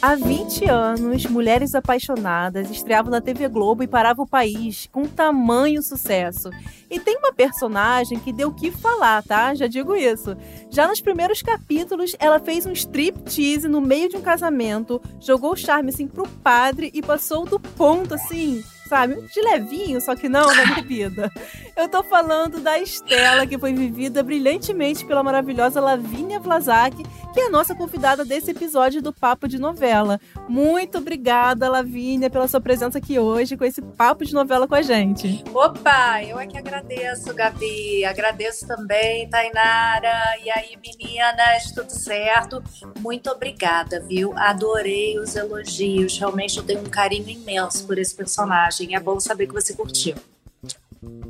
Há 20 anos, Mulheres Apaixonadas estreavam na TV Globo e parava o país com tamanho sucesso. E tem uma personagem que deu o que falar, tá? Já digo isso. Já nos primeiros capítulos, ela fez um striptease no meio de um casamento, jogou o charme assim pro padre e passou do ponto assim sabe? De levinho, só que não na bebida. Eu tô falando da Estela, que foi vivida brilhantemente pela maravilhosa Lavínia Vlasak, que é a nossa convidada desse episódio do Papo de Novela. Muito obrigada, Lavínia, pela sua presença aqui hoje com esse Papo de Novela com a gente. Opa, eu é que agradeço, Gabi. Agradeço também, Tainara. E aí, meninas, tudo certo? Muito obrigada, viu? Adorei os elogios. Realmente eu tenho um carinho imenso por esse personagem personagem. É bom saber que você curtiu.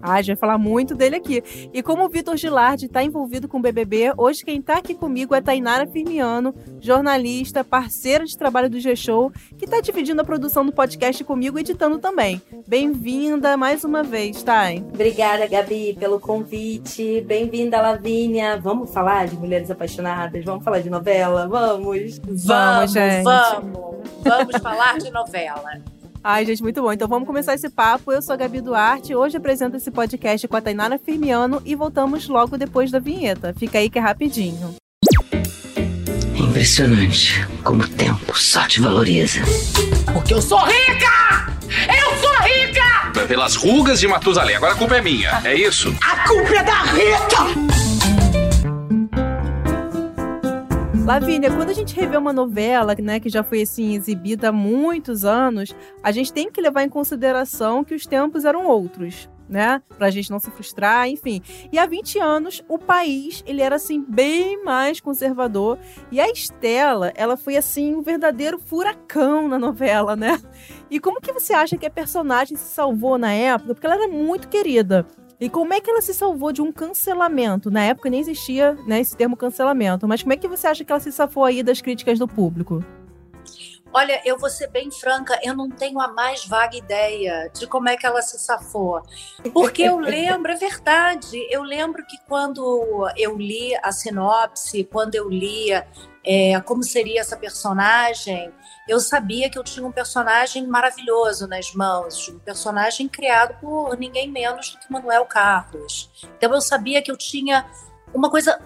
Ah, a gente vai falar muito dele aqui. E como o Vitor Gilardi está envolvido com o BBB, hoje quem está aqui comigo é Tainara Firmiano, jornalista, parceira de trabalho do G-Show, que está dividindo a produção do podcast comigo e editando também. Bem-vinda mais uma vez, Thay. Obrigada, Gabi, pelo convite. Bem-vinda, Lavínia. Vamos falar de Mulheres Apaixonadas? Vamos falar de novela? Vamos! Vamos, vamos gente! Vamos! Vamos falar de novela. Ai, gente, muito bom. Então vamos começar esse papo. Eu sou a Gabi Duarte. Hoje apresento esse podcast com a Tainara Firmiano e voltamos logo depois da vinheta. Fica aí que é rapidinho. Impressionante como o tempo só te valoriza. Porque eu sou rica! Eu sou rica! Pelas rugas de Matusalém. Agora a culpa é minha, é isso? A culpa é da Rita! Lavínia, quando a gente revê uma novela, né, que já foi assim exibida há muitos anos, a gente tem que levar em consideração que os tempos eram outros. Né? Pra gente não se frustrar, enfim. E há 20 anos, o país, ele era assim bem mais conservador, e a Estela, ela foi assim um verdadeiro furacão na novela, né? E como que você acha que a personagem se salvou na época? Porque ela era muito querida. E como é que ela se salvou de um cancelamento? Na época nem existia né, esse termo cancelamento, mas como é que você acha que ela se safou aí das críticas do público? Olha, eu vou ser bem franca, eu não tenho a mais vaga ideia de como é que ela se safou. Porque eu lembro, é verdade, eu lembro que quando eu li a sinopse, quando eu lia é, como seria essa personagem, eu sabia que eu tinha um personagem maravilhoso nas mãos, um personagem criado por ninguém menos do que Manuel Carlos. Então eu sabia que eu tinha uma coisa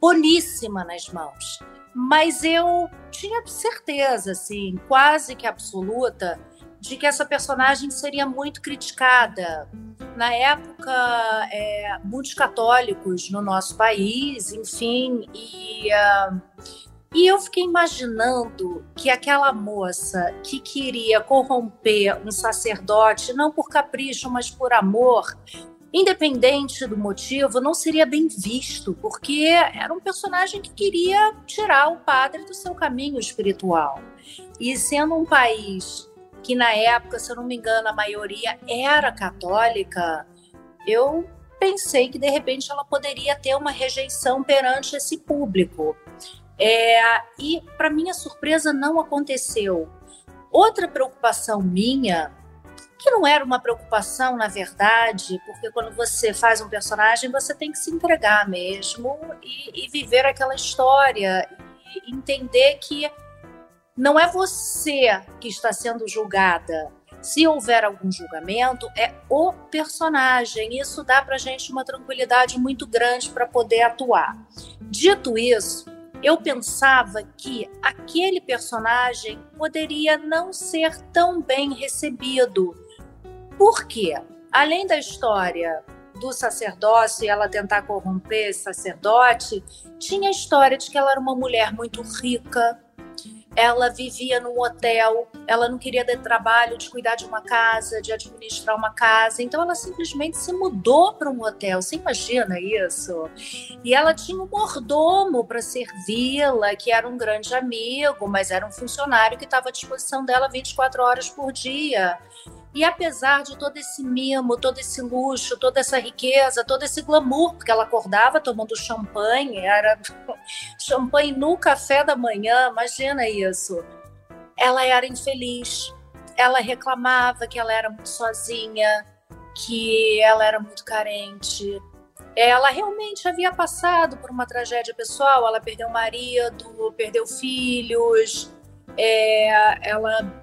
boníssima nas mãos. Mas eu tinha certeza, assim, quase que absoluta, de que essa personagem seria muito criticada. Na época, é, muitos católicos no nosso país, enfim, e uh, e eu fiquei imaginando que aquela moça que queria corromper um sacerdote, não por capricho, mas por amor, independente do motivo, não seria bem visto, porque era um personagem que queria tirar o padre do seu caminho espiritual. E sendo um país que na época, se eu não me engano, a maioria era católica, eu pensei que de repente ela poderia ter uma rejeição perante esse público. É, e, para minha surpresa, não aconteceu. Outra preocupação minha, que não era uma preocupação, na verdade, porque quando você faz um personagem, você tem que se entregar mesmo e, e viver aquela história e entender que não é você que está sendo julgada. Se houver algum julgamento, é o personagem. Isso dá para gente uma tranquilidade muito grande para poder atuar. Dito isso, eu pensava que aquele personagem poderia não ser tão bem recebido. Por quê? Além da história do sacerdócio e ela tentar corromper esse sacerdote, tinha a história de que ela era uma mulher muito rica, ela vivia num hotel, ela não queria ter trabalho de cuidar de uma casa, de administrar uma casa, então ela simplesmente se mudou para um hotel. Você imagina isso? E ela tinha um mordomo para servi-la, que era um grande amigo, mas era um funcionário que estava à disposição dela 24 horas por dia. E apesar de todo esse mimo, todo esse luxo, toda essa riqueza, todo esse glamour, porque ela acordava tomando champanhe, era champanhe no café da manhã, imagina isso. Ela era infeliz, ela reclamava que ela era muito sozinha, que ela era muito carente. Ela realmente havia passado por uma tragédia pessoal, ela perdeu o marido, perdeu filhos, é, ela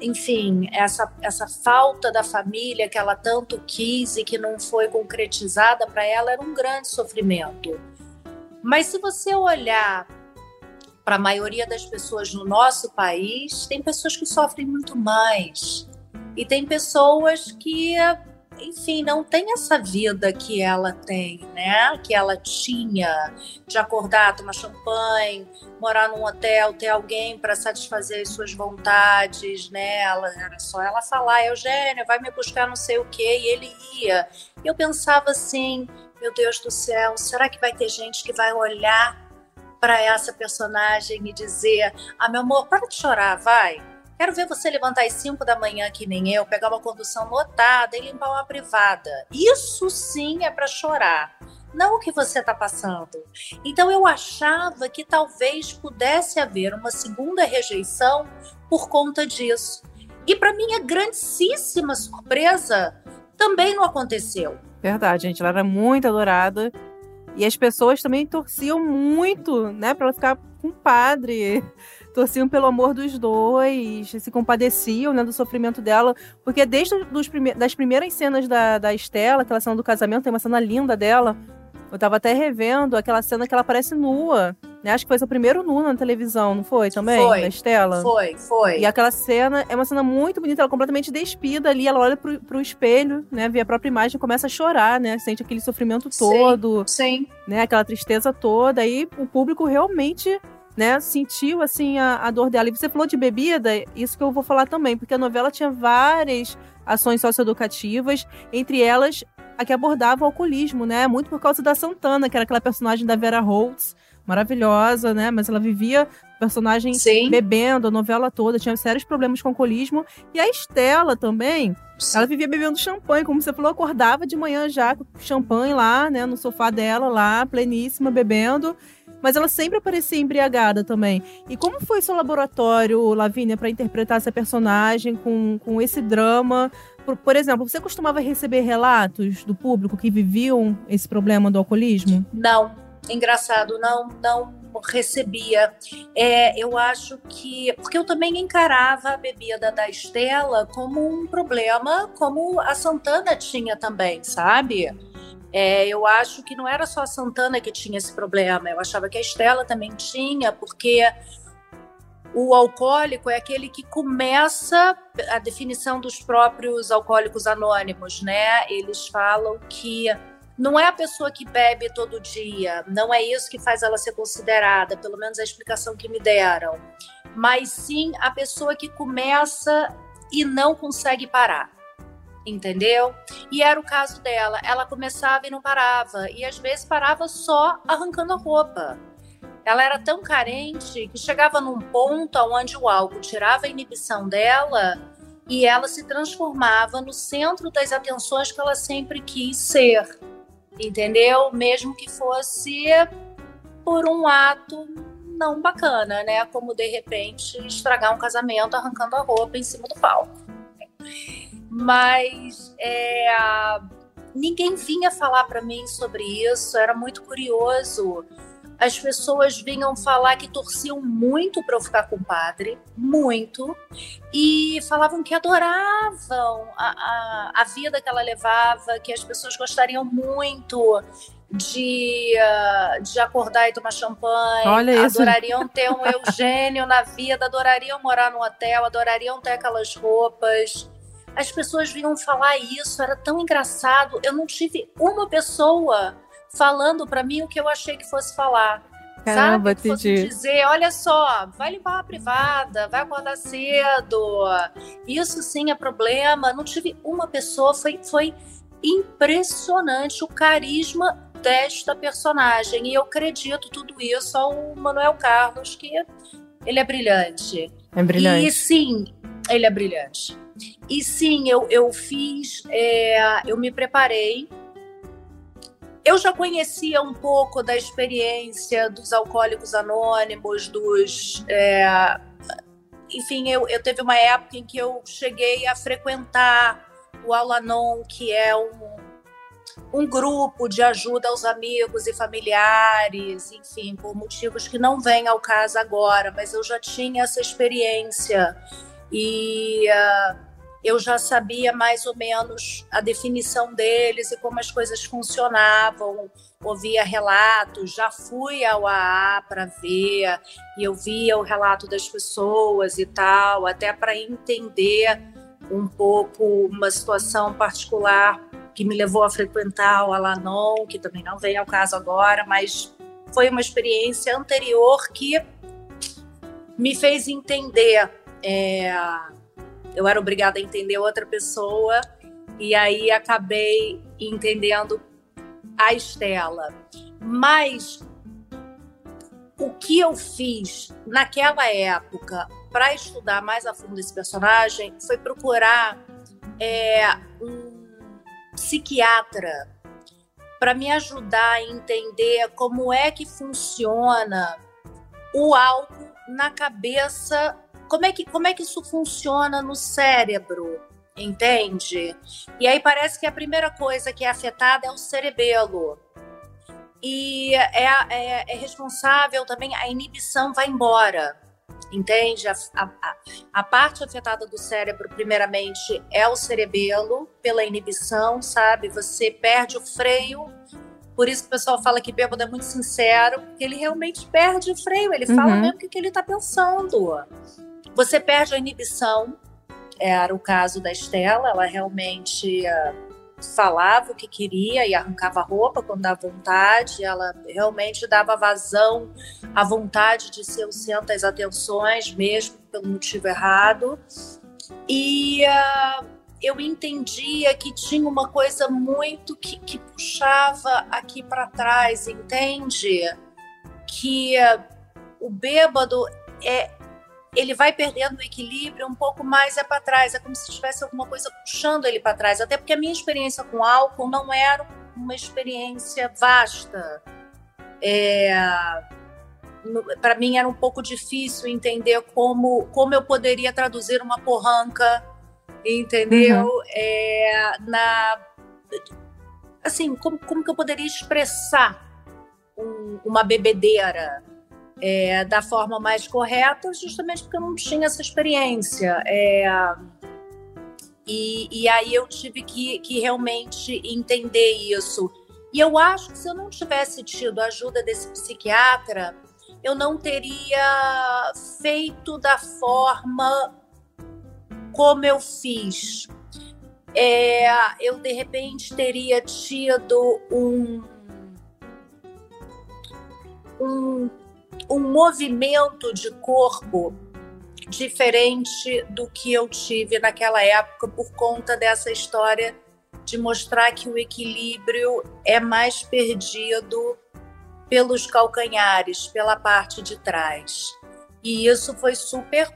enfim, essa, essa falta da família que ela tanto quis e que não foi concretizada para ela era um grande sofrimento. Mas se você olhar para a maioria das pessoas no nosso país, tem pessoas que sofrem muito mais. E tem pessoas que enfim, não tem essa vida que ela tem, né? Que ela tinha de acordar, tomar champanhe, morar num hotel, ter alguém para satisfazer as suas vontades, né? Ela, era só ela falar, Eugênio, vai me buscar não sei o quê, e ele ia. E eu pensava assim, meu Deus do céu, será que vai ter gente que vai olhar para essa personagem e dizer: Ah, meu amor, para de chorar, vai Quero ver você levantar às 5 da manhã, que nem eu, pegar uma condução lotada e limpar uma privada. Isso sim é para chorar não o que você está passando. Então eu achava que talvez pudesse haver uma segunda rejeição por conta disso. E para minha grandíssima surpresa, também não aconteceu. Verdade, gente, ela era muito adorada e as pessoas também torciam muito, né, para ela ficar com o padre torciam pelo amor dos dois, se compadeciam né, do sofrimento dela, porque desde os prime das primeiras cenas da, da Estela, aquela cena do casamento, tem uma cena linda dela, eu tava até revendo aquela cena que ela aparece nua, né? Acho que foi seu primeiro nu na televisão, não foi também? Foi. Da Estela? Foi, foi. E aquela cena é uma cena muito bonita, ela é completamente despida ali, ela olha pro, pro espelho, né? Vê a própria imagem e começa a chorar, né? Sente aquele sofrimento todo. Sim. Né? Aquela tristeza toda. Aí o público realmente né, sentiu assim a, a, dor dela. E você falou de bebida, isso que eu vou falar também, porque a novela tinha várias ações socioeducativas, entre elas a que abordava o alcoolismo, né? Muito por causa da Santana, que era aquela personagem da Vera Holtz, maravilhosa, né? Mas ela vivia personagem Sim. bebendo a novela toda, tinha sérios problemas com alcoolismo. E a Estela também, ela vivia bebendo champanhe, como você falou, acordava de manhã já com champanhe lá, né, no sofá dela, lá, pleníssima, bebendo mas ela sempre aparecia embriagada também. E como foi seu laboratório, Lavínia, para interpretar essa personagem com, com esse drama? Por, por, exemplo, você costumava receber relatos do público que viviam esse problema do alcoolismo? Não, engraçado, não, não recebia. É, eu acho que. Porque eu também encarava a bebida da Estela como um problema, como a Santana tinha também, sabe? É, eu acho que não era só a Santana que tinha esse problema, eu achava que a Estela também tinha, porque o alcoólico é aquele que começa a definição dos próprios alcoólicos anônimos, né? Eles falam que não é a pessoa que bebe todo dia, não é isso que faz ela ser considerada, pelo menos a explicação que me deram, mas sim a pessoa que começa e não consegue parar entendeu? E era o caso dela. Ela começava e não parava, e às vezes parava só arrancando a roupa. Ela era tão carente que chegava num ponto onde o álcool tirava a inibição dela e ela se transformava no centro das atenções que ela sempre quis ser, entendeu? Mesmo que fosse por um ato não bacana, né? Como de repente estragar um casamento arrancando a roupa em cima do palco mas é, ninguém vinha falar para mim sobre isso, era muito curioso. As pessoas vinham falar que torciam muito para eu ficar com o padre, muito, e falavam que adoravam a, a, a vida que ela levava, que as pessoas gostariam muito de, uh, de acordar e tomar champanhe, Olha adorariam ter um Eugênio na vida, adorariam morar no hotel, adorariam ter aquelas roupas as pessoas vinham falar isso, era tão engraçado. Eu não tive uma pessoa falando para mim o que eu achei que fosse falar. Caramba, sabe? Que fosse dizer, olha só, vai limpar a privada, vai acordar cedo. Isso sim é problema. Não tive uma pessoa, foi, foi impressionante o carisma desta personagem. E eu acredito tudo isso ao Manuel Carlos, que ele é brilhante. É brilhante. E sim, ele é brilhante. E sim, eu, eu fiz, é, eu me preparei. Eu já conhecia um pouco da experiência dos alcoólicos anônimos, dos. É, enfim, eu, eu teve uma época em que eu cheguei a frequentar o Alanon, que é um, um grupo de ajuda aos amigos e familiares, enfim, por motivos que não vêm ao caso agora, mas eu já tinha essa experiência e uh, eu já sabia mais ou menos a definição deles e como as coisas funcionavam, ouvia relatos, já fui ao AA para ver e eu via o relato das pessoas e tal, até para entender um pouco uma situação particular que me levou a frequentar o Alanon, que também não vem ao caso agora, mas foi uma experiência anterior que me fez entender. É, eu era obrigada a entender outra pessoa e aí acabei entendendo a Estela. Mas o que eu fiz naquela época para estudar mais a fundo esse personagem foi procurar é, um psiquiatra para me ajudar a entender como é que funciona o álcool na cabeça, como é que, como é que isso funciona no cérebro, entende? E aí parece que a primeira coisa que é afetada é o cerebelo. E é, é, é responsável também, a inibição vai embora entende? A, a, a, parte afetada do cérebro, primeiramente, é o cerebelo, pela inibição, sabe? Você perde o freio. Por isso que o pessoal fala que bêbado é muito sincero, porque ele realmente perde o freio, ele uhum. fala mesmo o que, que ele está pensando. Você perde a inibição, era o caso da Estela, ela realmente. Uh, falava o que queria e arrancava a roupa quando dava vontade, ela realmente dava vazão à vontade de ser o centro das atenções, mesmo pelo motivo errado. E uh, eu entendia que tinha uma coisa muito que, que puxava aqui para trás, entende? Que uh, o bêbado é, ele vai perdendo o equilíbrio um pouco mais é para trás, é como se tivesse alguma coisa puxando ele para trás. Até porque a minha experiência com álcool não era uma experiência vasta. É, para mim era um pouco difícil entender como, como eu poderia traduzir uma porranca, entendeu? Uhum. É, na assim, como, como que eu poderia expressar um, uma bebedeira? É, da forma mais correta, justamente porque eu não tinha essa experiência. É, e, e, aí eu tive que, que realmente entender isso. E eu acho que se eu não tivesse tido a ajuda desse psiquiatra, eu não teria feito da forma como eu fiz. É, eu de repente teria tido um, um um movimento de corpo diferente do que eu tive naquela época por conta dessa história de mostrar que o equilíbrio é mais perdido pelos calcanhares, pela parte de trás. E isso foi super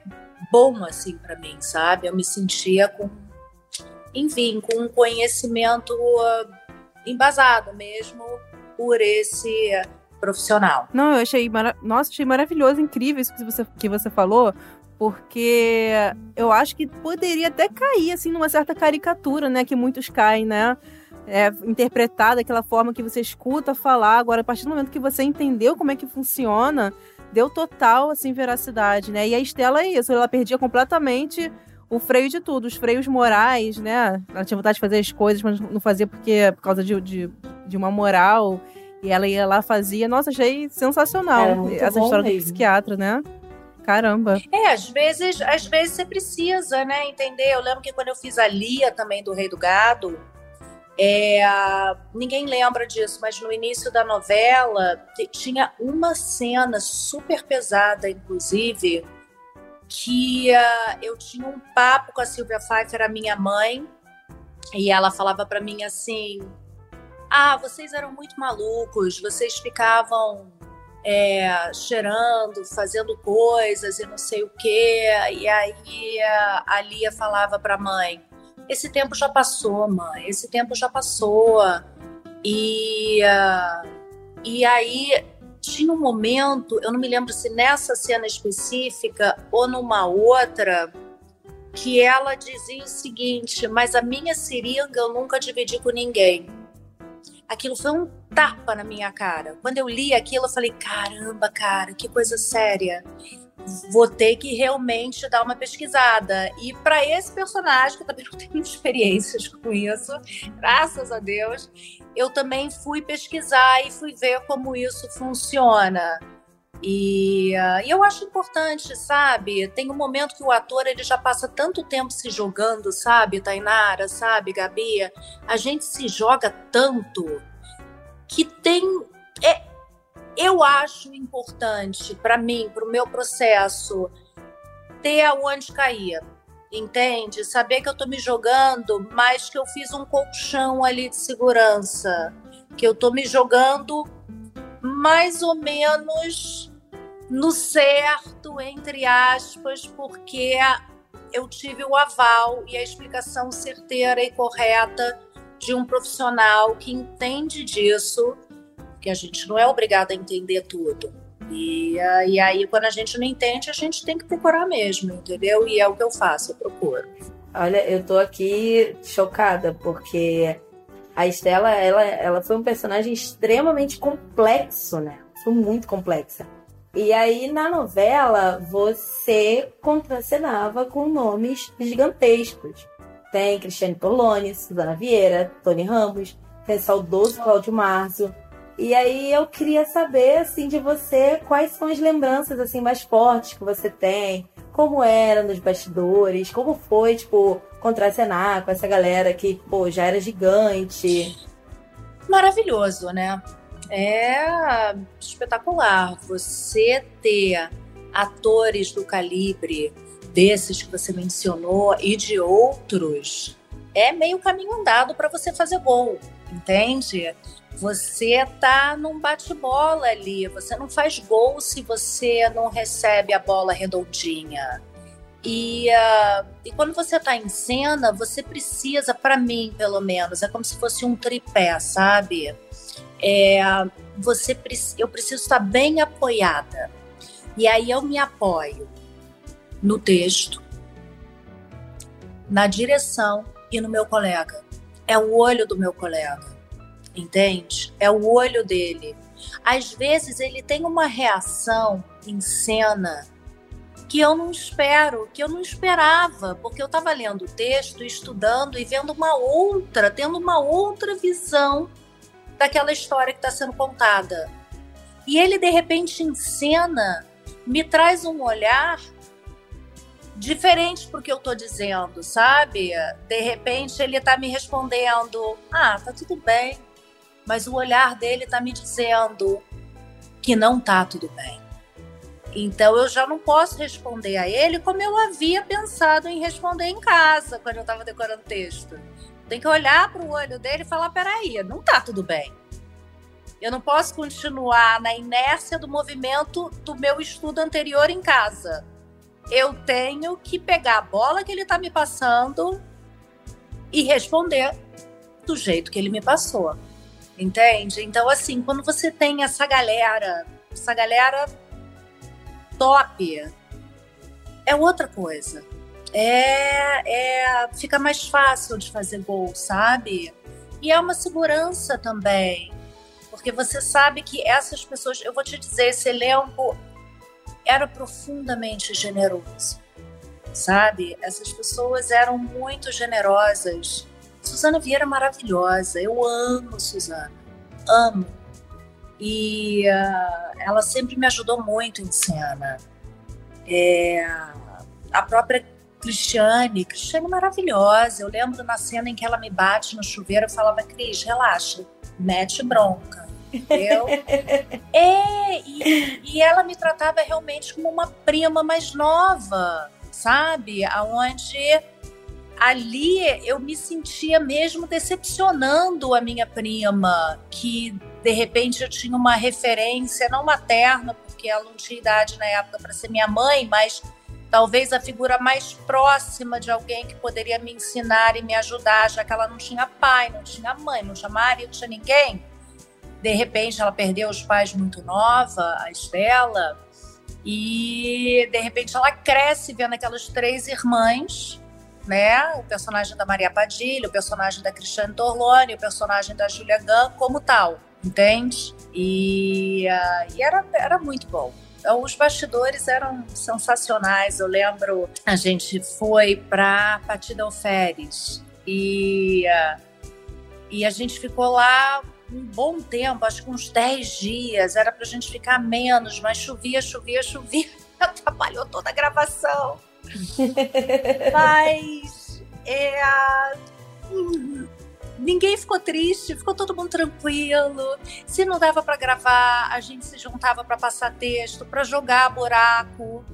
bom assim para mim, sabe? Eu me sentia com enfim, com um conhecimento uh, embasado mesmo por esse profissional. Não, eu achei, mara... Nossa, achei maravilhoso, incrível isso que você, que você falou, porque eu acho que poderia até cair, assim, numa certa caricatura, né, que muitos caem, né, é, interpretar daquela forma que você escuta falar, agora, a partir do momento que você entendeu como é que funciona, deu total, assim, veracidade, né, e a Estela é isso, ela perdia completamente o freio de tudo, os freios morais, né? Ela tinha vontade de fazer as coisas, mas não fazia porque por causa de, de, de uma moral. E ela ia lá, fazia. Nossa, achei sensacional essa história mesmo. do psiquiatra, né? Caramba. É, às vezes, às vezes você precisa, né, entender. Eu lembro que quando eu fiz a Lia também do Rei do Gado, é, ninguém lembra disso, mas no início da novela tinha uma cena super pesada, inclusive, que uh, eu tinha um papo com a Silvia Pfeiffer, a minha mãe, e ela falava para mim assim: ah, vocês eram muito malucos, vocês ficavam é, cheirando, fazendo coisas e não sei o quê. E aí a Lia falava para a mãe: Esse tempo já passou, mãe, esse tempo já passou. E, e aí tinha um momento, eu não me lembro se nessa cena específica ou numa outra, que ela dizia o seguinte: Mas a minha seringa eu nunca dividi com ninguém. Aquilo foi um tapa na minha cara. Quando eu li aquilo, eu falei: caramba, cara, que coisa séria. Vou ter que realmente dar uma pesquisada. E para esse personagem, que eu também não tenho experiências com isso, graças a Deus, eu também fui pesquisar e fui ver como isso funciona. E, e, eu acho importante, sabe? Tem um momento que o ator ele já passa tanto tempo se jogando, sabe, Tainara, sabe, Gabi? A gente se joga tanto que tem. É, eu acho importante para mim, para o meu processo, ter aonde cair. Entende? Saber que eu estou me jogando, mas que eu fiz um colchão ali de segurança. Que eu estou me jogando mais ou menos no certo, entre aspas, porque eu tive o aval e a explicação certeira e correta de um profissional que entende disso, que a gente não é obrigado a entender tudo. E, e aí, quando a gente não entende, a gente tem que procurar mesmo, entendeu? E é o que eu faço, eu procuro. Olha, eu tô aqui chocada, porque a Estela, ela, ela foi um personagem extremamente complexo, né? Foi muito complexa. E aí, na novela, você contracenava com nomes gigantescos. Tem Cristiane Poloni, Suzana Vieira, Tony Ramos, tem saudoso Cláudio Marzo. E aí eu queria saber, assim, de você, quais são as lembranças, assim, mais fortes que você tem, como era nos bastidores, como foi, tipo, contracenar com essa galera que, pô, já era gigante. Maravilhoso, né? É espetacular. Você ter atores do calibre desses que você mencionou e de outros é meio caminho andado para você fazer gol, entende? Você tá num bate-bola ali, você não faz gol se você não recebe a bola redondinha. E, uh, e quando você está em cena, você precisa, para mim pelo menos, é como se fosse um tripé, sabe? É, você, eu preciso estar bem apoiada. E aí eu me apoio no texto, na direção e no meu colega. É o olho do meu colega, entende? É o olho dele. Às vezes ele tem uma reação em cena que eu não espero, que eu não esperava, porque eu estava lendo o texto, estudando e vendo uma outra, tendo uma outra visão daquela história que está sendo contada. E ele, de repente, em cena, me traz um olhar diferente porque eu estou dizendo, sabe? De repente, ele está me respondendo: ah, tá tudo bem. Mas o olhar dele está me dizendo que não tá tudo bem. Então eu já não posso responder a ele como eu havia pensado em responder em casa quando eu estava decorando texto. Tem que olhar para o olho dele e falar: peraí, não tá tudo bem. Eu não posso continuar na inércia do movimento do meu estudo anterior em casa. Eu tenho que pegar a bola que ele está me passando e responder do jeito que ele me passou. Entende? Então, assim, quando você tem essa galera, essa galera top, é outra coisa é, é fica mais fácil de fazer gol, sabe? E é uma segurança também, porque você sabe que essas pessoas, eu vou te dizer, esse elenco era profundamente generoso, sabe? Essas pessoas eram muito generosas. Suzana Vieira é maravilhosa, eu amo Suzana, amo. E uh, ela sempre me ajudou muito em cena. É, a própria Cristiane, Cristiane maravilhosa. Eu lembro na cena em que ela me bate no chuveiro, eu falava, Cris, relaxa, mete bronca. Entendeu? é, e, e ela me tratava realmente como uma prima mais nova, sabe? Aonde ali eu me sentia mesmo decepcionando a minha prima, que de repente eu tinha uma referência, não materna, porque ela não tinha idade na época para ser minha mãe, mas talvez a figura mais próxima de alguém que poderia me ensinar e me ajudar, já que ela não tinha pai, não tinha mãe, não tinha marido, não tinha ninguém. De repente, ela perdeu os pais muito nova, a Estela, e de repente ela cresce vendo aquelas três irmãs né? O personagem da Maria Padilha, o personagem da Cristiane Torlone, o personagem da Julia Gunn como tal, entende? E, uh, e era, era muito bom. Então, os bastidores eram sensacionais. Eu lembro, a gente foi para Patida Alferes e, uh, e a gente ficou lá um bom tempo, acho que uns 10 dias. Era para a gente ficar menos, mas chovia, chovia, chovia. Atrapalhou toda a gravação. Mas é, ninguém ficou triste, ficou todo mundo tranquilo. Se não dava para gravar, a gente se juntava para passar texto, para jogar buraco.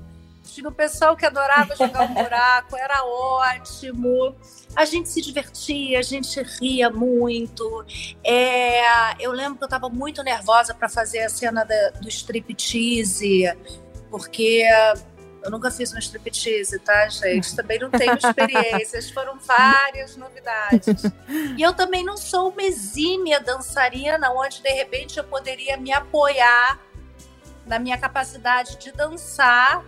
Tinha o pessoal que adorava jogar um buraco, era ótimo. A gente se divertia, a gente ria muito. É, eu lembro que eu estava muito nervosa para fazer a cena da, do striptease, porque eu nunca fiz um striptease, tá, gente? Também não tenho experiências, foram várias novidades. E eu também não sou uma exímia dançarina, onde de repente eu poderia me apoiar na minha capacidade de dançar,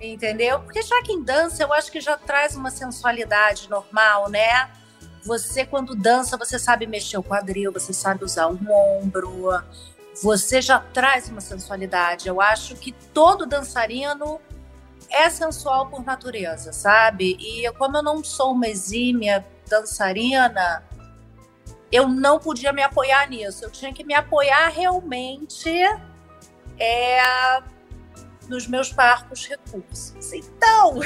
entendeu? Porque já que em dança eu acho que já traz uma sensualidade normal, né? Você, quando dança, você sabe mexer o quadril, você sabe usar um ombro, você já traz uma sensualidade. Eu acho que todo dançarino é sensual por natureza, sabe? E como eu não sou uma exímia dançarina, eu não podia me apoiar nisso. Eu tinha que me apoiar realmente é, nos meus parcos recursos. Então,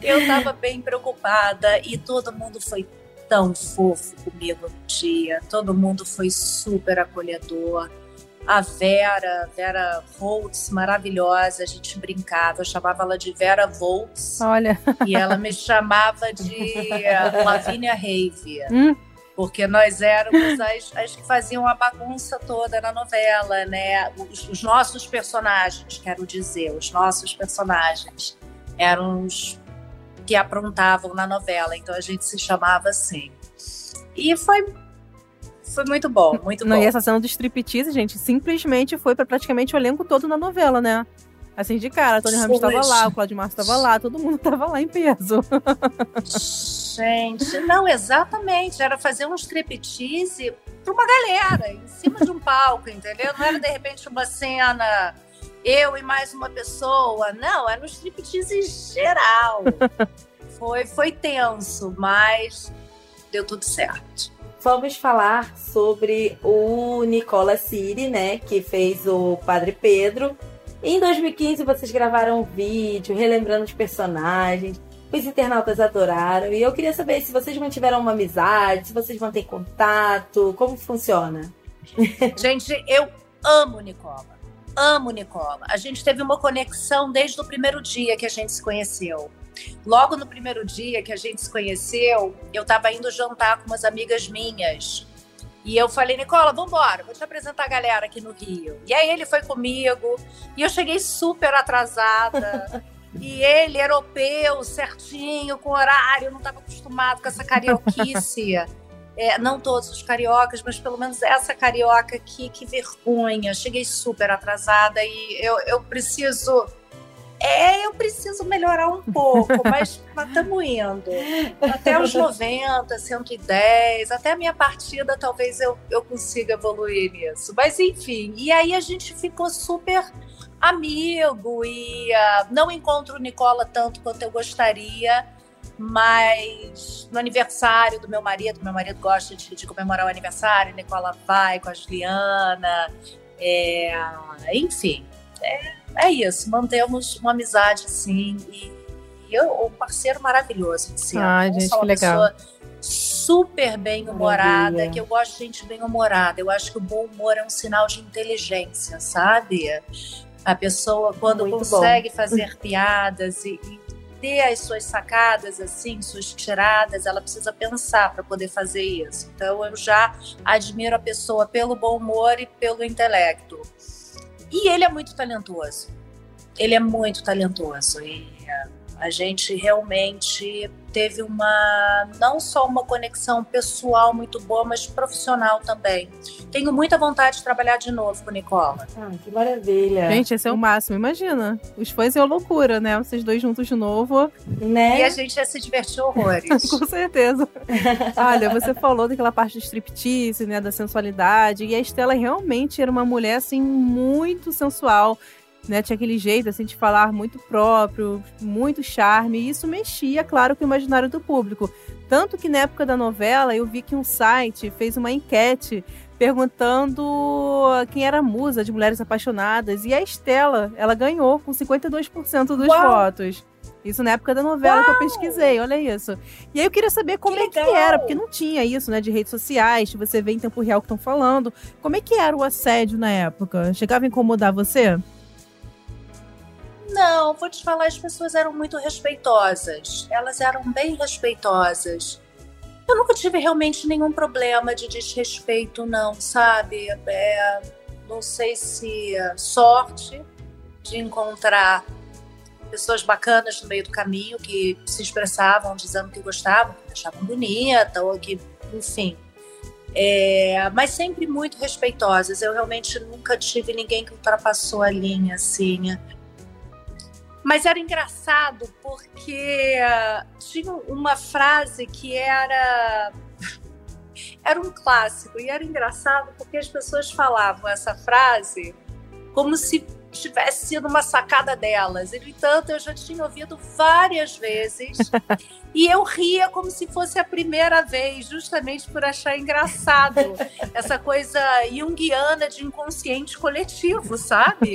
eu estava bem preocupada e todo mundo foi tão fofo comigo no dia. Todo mundo foi super acolhedor a Vera, Vera Volts, maravilhosa, a gente brincava, eu chamava ela de Vera Volts. Olha. E ela me chamava de Lavínia Rave. Hum? Porque nós éramos as, as, que faziam a bagunça toda na novela, né? Os, os nossos personagens, quero dizer, os nossos personagens eram os que aprontavam na novela, então a gente se chamava assim. E foi foi muito bom, muito Não, bom. E essa cena do striptease, gente, simplesmente foi para praticamente o elenco todo na novela, né? Assim, de cara, a Tony Ramos estava lá, o Claudio Márcio estava lá, todo mundo estava lá em peso. Gente, não, exatamente. Era fazer um striptease para uma galera, em cima de um palco, entendeu? Não era, de repente, uma cena eu e mais uma pessoa. Não, era um striptease geral. Foi, foi tenso, mas deu tudo certo vamos falar sobre o Nicola Siri, né, que fez o Padre Pedro. Em 2015 vocês gravaram um vídeo relembrando os personagens. Os internautas adoraram e eu queria saber se vocês mantiveram uma amizade, se vocês mantêm contato, como funciona? Gente, eu amo Nicola. Amo Nicola. A gente teve uma conexão desde o primeiro dia que a gente se conheceu. Logo no primeiro dia que a gente se conheceu, eu estava indo jantar com umas amigas minhas. E eu falei, Nicola, vambora, vou te apresentar a galera aqui no Rio. E aí ele foi comigo, e eu cheguei super atrasada. e ele, europeu, certinho, com horário, não estava acostumado com essa carioquice. É, não todos os cariocas, mas pelo menos essa carioca aqui, que vergonha. Cheguei super atrasada e eu, eu preciso é, eu preciso melhorar um pouco, mas estamos indo. Até os 90, 110, até a minha partida talvez eu, eu consiga evoluir nisso. Mas enfim, e aí a gente ficou super amigo e uh, não encontro o Nicola tanto quanto eu gostaria, mas no aniversário do meu marido, meu marido gosta de, de comemorar o aniversário, Nicola vai com a Juliana, é, enfim. É, é isso, mantemos uma amizade sim. E, e eu, um parceiro maravilhoso de cena. Ah, gente, que legal. super bem-humorada, que eu gosto de gente bem-humorada. Eu acho que o bom humor é um sinal de inteligência, sabe? A pessoa, quando Muito consegue bom. fazer piadas e, e ter as suas sacadas, assim, suas tiradas, ela precisa pensar para poder fazer isso. Então eu já admiro a pessoa pelo bom humor e pelo intelecto. E ele é muito talentoso. Ele é muito talentoso. E, A gente realmente teve uma não só uma conexão pessoal muito boa, mas profissional também. Tenho muita vontade de trabalhar de novo com Nicola. Ah, que maravilha. Gente, esse é o máximo, imagina. Os fãs é uma loucura, né? Vocês dois juntos de novo. Né? E a gente ia se divertir horrores. Com certeza. Olha, você falou daquela parte do striptease, né? Da sensualidade. E a Estela realmente era uma mulher, assim, muito sensual né? Tinha aquele jeito assim de falar muito próprio, muito charme, e isso mexia, claro, com o imaginário do público. Tanto que na época da novela eu vi que um site fez uma enquete perguntando quem era a musa de Mulheres Apaixonadas e a Estela, ela ganhou com 52% dos Uau! votos. Isso na época da novela Uau! que eu pesquisei, olha isso. E aí eu queria saber como que é legal. que era, porque não tinha isso, né, de redes sociais, você vê em tempo real que estão falando. Como é que era o assédio na época? Chegava a incomodar você? Não, vou te falar, as pessoas eram muito respeitosas. Elas eram bem respeitosas. Eu nunca tive realmente nenhum problema de desrespeito, não, sabe? É, não sei se sorte de encontrar pessoas bacanas no meio do caminho que se expressavam dizendo que gostavam, que achavam bonita, ou que, enfim. É, mas sempre muito respeitosas. Eu realmente nunca tive ninguém que ultrapassou a linha, assim. Mas era engraçado porque uh, tinha uma frase que era era um clássico e era engraçado porque as pessoas falavam essa frase como se tivesse sido uma sacada delas. E, no entanto, eu já tinha ouvido várias vezes e eu ria como se fosse a primeira vez, justamente por achar engraçado essa coisa junguiana de inconsciente coletivo, sabe?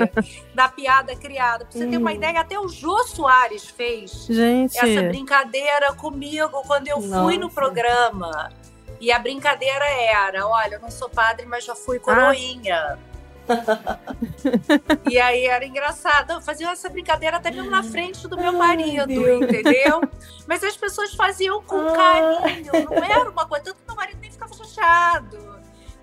Da piada criada. Pra você hum. ter uma ideia, até o Jô Soares fez Gente. essa brincadeira comigo quando eu Nossa. fui no programa. E a brincadeira era: olha, eu não sou padre, mas já fui coroinha. Ah e aí era engraçado. Eu fazia essa brincadeira até mesmo na frente do meu marido, entendeu? Mas as pessoas faziam com ah. carinho, não era uma coisa. Tanto que meu marido nem ficava chateado.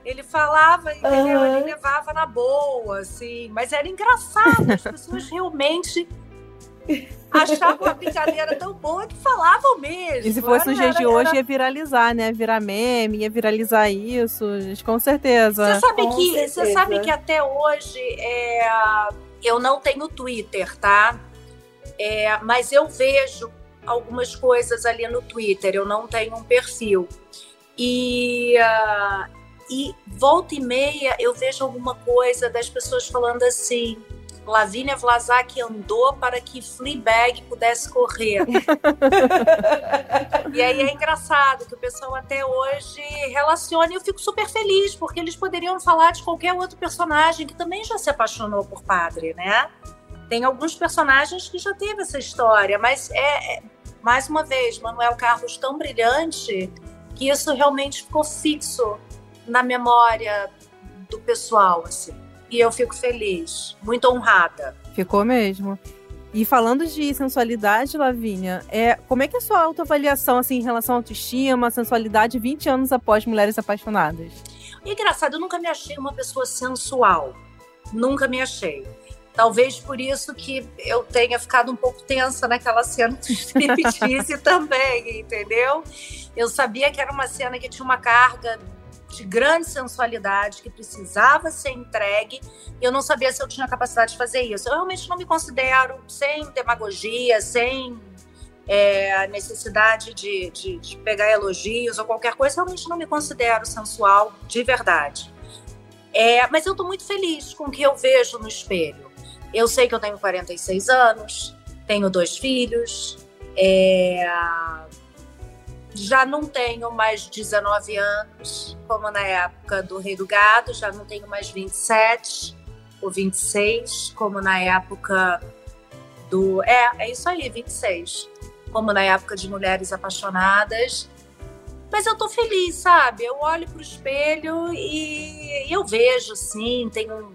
Ele falava, entendeu? Uhum. Ele levava na boa, assim. Mas era engraçado. As pessoas realmente achavam a brincadeira tão boa que falavam mesmo. E se fosse no dia de hoje, era... ia viralizar, né? Virar meme, ia viralizar isso, com certeza. Você sabe, com que, certeza. Você sabe que até hoje é, eu não tenho Twitter, tá? É, mas eu vejo algumas coisas ali no Twitter, eu não tenho um perfil. E, uh, e volta e meia eu vejo alguma coisa das pessoas falando assim Lavínia Vlasak andou para que Fleabag pudesse correr. e aí é engraçado que o pessoal até hoje relaciona e eu fico super feliz, porque eles poderiam falar de qualquer outro personagem que também já se apaixonou por padre, né? Tem alguns personagens que já teve essa história, mas é, é mais uma vez, Manuel Carlos tão brilhante que isso realmente ficou fixo na memória do pessoal, assim e eu fico feliz, muito honrada. Ficou mesmo. E falando de sensualidade, Lavínia, é, como é que é a sua autoavaliação assim, em relação à autoestima, sensualidade 20 anos após Mulheres Apaixonadas? engraçado, eu nunca me achei uma pessoa sensual. Nunca me achei. Talvez por isso que eu tenha ficado um pouco tensa naquela cena do striptease também, entendeu? Eu sabia que era uma cena que tinha uma carga de grande sensualidade que precisava ser entregue e eu não sabia se eu tinha capacidade de fazer isso. Eu realmente não me considero sem demagogia, sem é, necessidade de, de, de, pegar elogios ou qualquer coisa, realmente não me considero sensual de verdade. É, mas eu estou muito feliz com o que eu vejo no espelho. Eu sei que eu tenho 46 anos, tenho dois filhos, é, já não tenho mais 19 anos, como na época do Rei do Gado, já não tenho mais 27 ou 26, como na época do. É, é isso aí, 26. Como na época de Mulheres Apaixonadas. Mas eu tô feliz, sabe? Eu olho pro espelho e eu vejo, sim, tem um,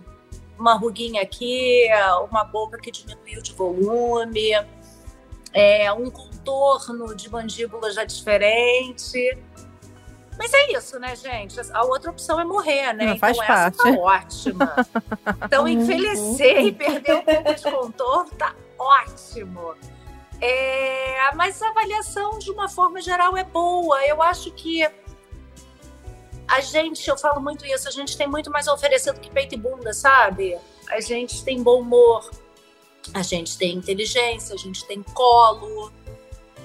uma ruguinha aqui, uma boca que diminuiu de volume, é, um contorno de mandíbula já diferente. Mas é isso, né, gente? A outra opção é morrer, né? Não, então essa parte. tá ótima. Então, envelhecer e perder um pouco de contorno tá ótimo. É, mas a avaliação, de uma forma geral, é boa. Eu acho que a gente, eu falo muito isso, a gente tem muito mais a oferecer do que peito e bunda, sabe? A gente tem bom humor, a gente tem inteligência, a gente tem colo.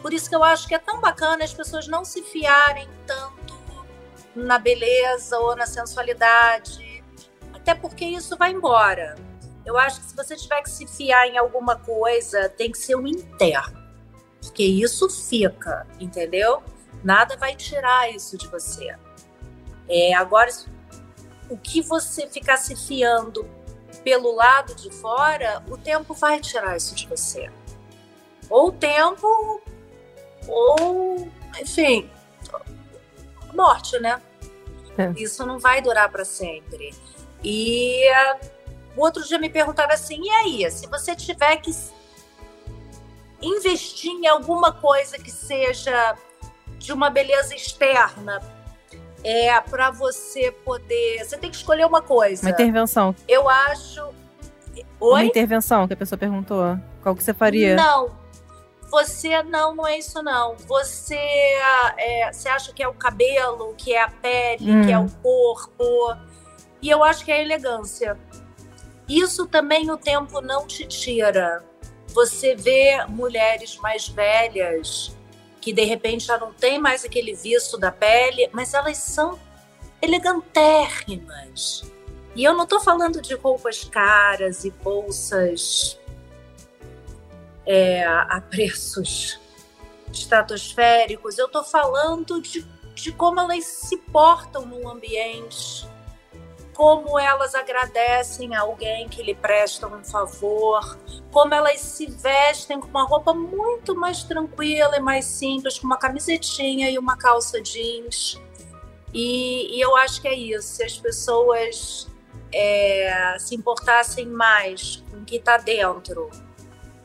Por isso que eu acho que é tão bacana as pessoas não se fiarem tanto na beleza ou na sensualidade, até porque isso vai embora. Eu acho que se você tiver que se fiar em alguma coisa, tem que ser um interno. Porque isso fica, entendeu? Nada vai tirar isso de você. É, agora, o que você ficar se fiando pelo lado de fora, o tempo vai tirar isso de você. Ou o tempo, ou, enfim, morte, né? É. Isso não vai durar para sempre. E o outro dia me perguntava assim: e aí, se você tiver que investir em alguma coisa que seja de uma beleza externa, é para você poder. Você tem que escolher uma coisa. Uma intervenção. Eu acho. Oi? Uma intervenção que a pessoa perguntou. Qual que você faria? Não. Você não, não é isso não. Você, é, você acha que é o cabelo, que é a pele, hum. que é o corpo. E eu acho que é a elegância. Isso também o tempo não te tira. Você vê mulheres mais velhas que de repente já não tem mais aquele visto da pele, mas elas são elegantérrimas. E eu não estou falando de roupas caras e bolsas é, a preços estratosféricos, eu estou falando de, de como elas se portam no ambiente, como elas agradecem a alguém que lhe presta um favor, como elas se vestem com uma roupa muito mais tranquila e mais simples, com uma camisetinha e uma calça jeans. E, e eu acho que é isso. Se as pessoas é, se importassem mais com o que está dentro,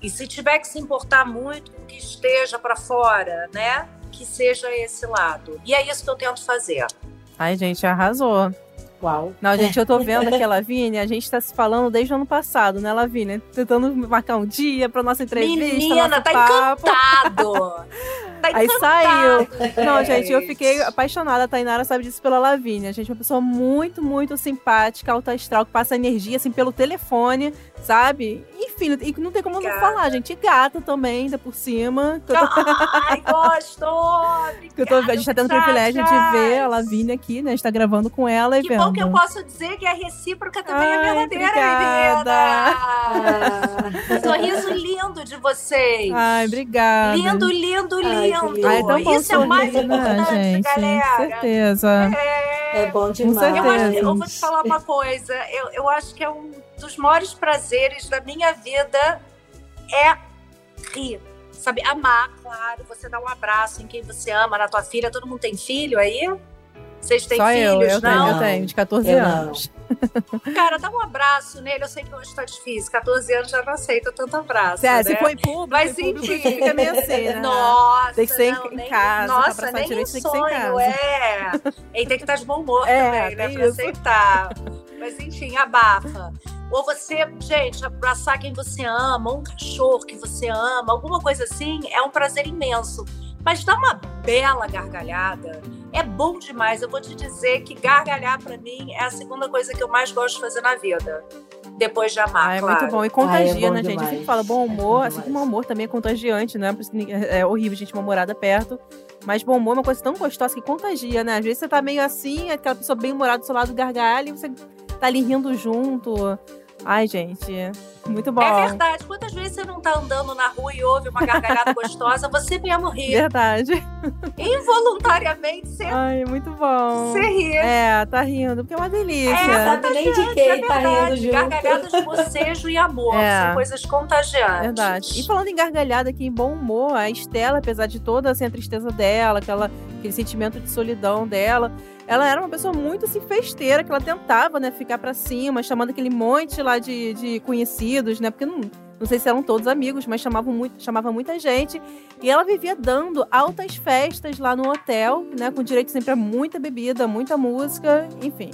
e se tiver que se importar muito que esteja para fora, né? Que seja esse lado. E é isso que eu tento fazer. Ai, gente, arrasou. Uau. Não, gente, eu tô vendo aqui a Lavínia, a gente tá se falando desde o ano passado, né, Lavínia? Tentando marcar um dia pra nossa entrevista. Menina, tá papo. encantado! Tá Aí saiu. Não, gente, eu fiquei apaixonada. A Tainara sabe disso pela Lavínia. Gente, uma pessoa muito, muito simpática, alta astral, que passa energia, assim, pelo telefone, sabe? Enfim, e não tem como não falar, gente. E gata também, ainda por cima. Ai, gosto! tô, a gente tá tendo o privilégio de ver a Lavínia aqui, né? A gente tá gravando com ela e que vendo. Bom que eu posso dizer que a recíproca também é Ai, é verdadeira, obrigada. Ah, sorriso lindo de vocês. Ai, obrigada. Lindo, lindo, lindo. Ai, é bom Isso é o mais né, importante, gente, galera. certeza. É, é bom demais. Eu, acho, eu vou te falar uma coisa. Eu, eu acho que é um dos maiores prazeres da minha vida é rir. Sabe, amar, claro, você dá um abraço em quem você ama, na tua filha, todo mundo tem filho aí? Vocês têm Só filhos, eu, eu não? Tenho, eu tenho, de 14 eu anos. Não. Cara, dá um abraço nele. Eu sei que hoje tá difícil. 14 anos já não aceita tanto abraço. É, né? se for em público, Mas, em público, enfim. fica meio assim, né? Nossa, tem que ser não, em, nem, casa. Nossa, nem direito, em sonho, é. Ele tem que estar de bom humor é, também, né? Pra aceitar. Mas enfim, abafa. Ou você, gente, abraçar quem você ama, um cachorro que você ama, alguma coisa assim, é um prazer imenso. Mas dá uma bela gargalhada. É bom demais. Eu vou te dizer que gargalhar para mim é a segunda coisa que eu mais gosto de fazer na vida. Depois de amar, ah, é claro. muito bom. E contagia, é né, gente? A gente fala bom humor, assim como o amor também é contagiante, né? É horrível, gente, uma morada perto. Mas bom humor é uma coisa tão gostosa que contagia, né? Às vezes você tá meio assim, aquela pessoa bem humorada do seu lado gargalha e você tá ali rindo junto. Ai, gente, muito bom. É verdade. Quantas vezes você não tá andando na rua e ouve uma gargalhada gostosa, você mesmo ri. Verdade. Involuntariamente, você. Ai, muito bom. Você ri. É, tá rindo, porque é uma delícia. É, sabe nem de quem é tá rindo junto. Gargalhadas de bocejo e amor. É. São coisas contagiantes. Verdade. E falando em gargalhada aqui, em bom humor, a Estela, apesar de toda assim, a tristeza dela, aquela, aquele sentimento de solidão dela, ela era uma pessoa muito assim, festeira, que ela tentava, né, ficar para cima, chamando aquele monte lá de, de conhecidos, né? Porque não, não sei se eram todos amigos, mas chamavam muito, chamava muita gente. E ela vivia dando altas festas lá no hotel, né? Com direito sempre a muita bebida, muita música, enfim.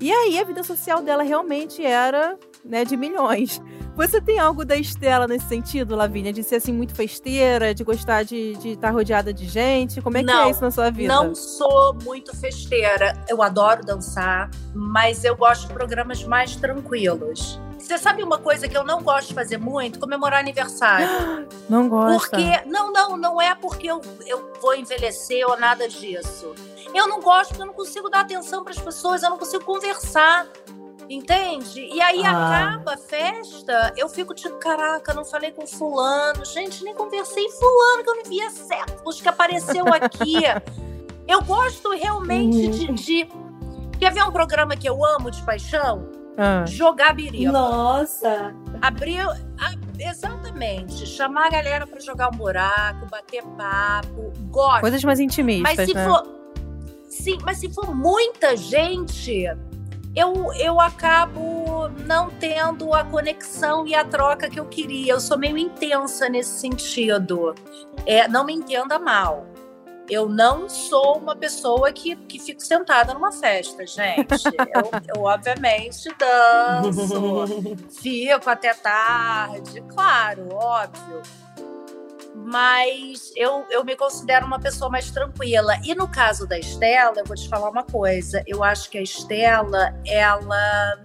E aí a vida social dela realmente era né, de milhões. Você tem algo da Estela nesse sentido, Lavínia? De ser assim muito festeira, de gostar de, estar rodeada de gente? Como é que Não, é isso na sua vida? Não sou muito festeira. Eu adoro dançar, mas eu gosto de programas mais tranquilos. Você sabe uma coisa que eu não gosto de fazer muito? Comemorar aniversário. Não gosta. Porque. Não, não, não é porque eu, eu vou envelhecer ou nada disso. Eu não gosto porque eu não consigo dar atenção para as pessoas, eu não consigo conversar. Entende? E aí Ah. acaba a festa, eu fico tipo, caraca, não falei com fulano. Gente, nem conversei com fulano, que eu não via séculos, que apareceu aqui. eu gosto realmente de, de... Quer ver um programa que eu amo de paixão? Ah. Jogar biriba. Nossa! Abriu. exatamente. Chamar a galera pra jogar um buraco, bater papo. Gosto. Coisas mais intimistas, mas se né? for. Sim, mas se for muita gente, eu, eu acabo não tendo a conexão e a troca que eu queria. Eu sou meio intensa nesse sentido. É, não me entenda mal. Eu não sou uma pessoa que, que fico sentada numa festa, gente. Eu, eu obviamente, danço, fico até tarde, claro, óbvio. Mas eu, eu me considero uma pessoa mais tranquila. E no caso da Estela, eu vou te falar uma coisa. Eu acho que a Estela, ela.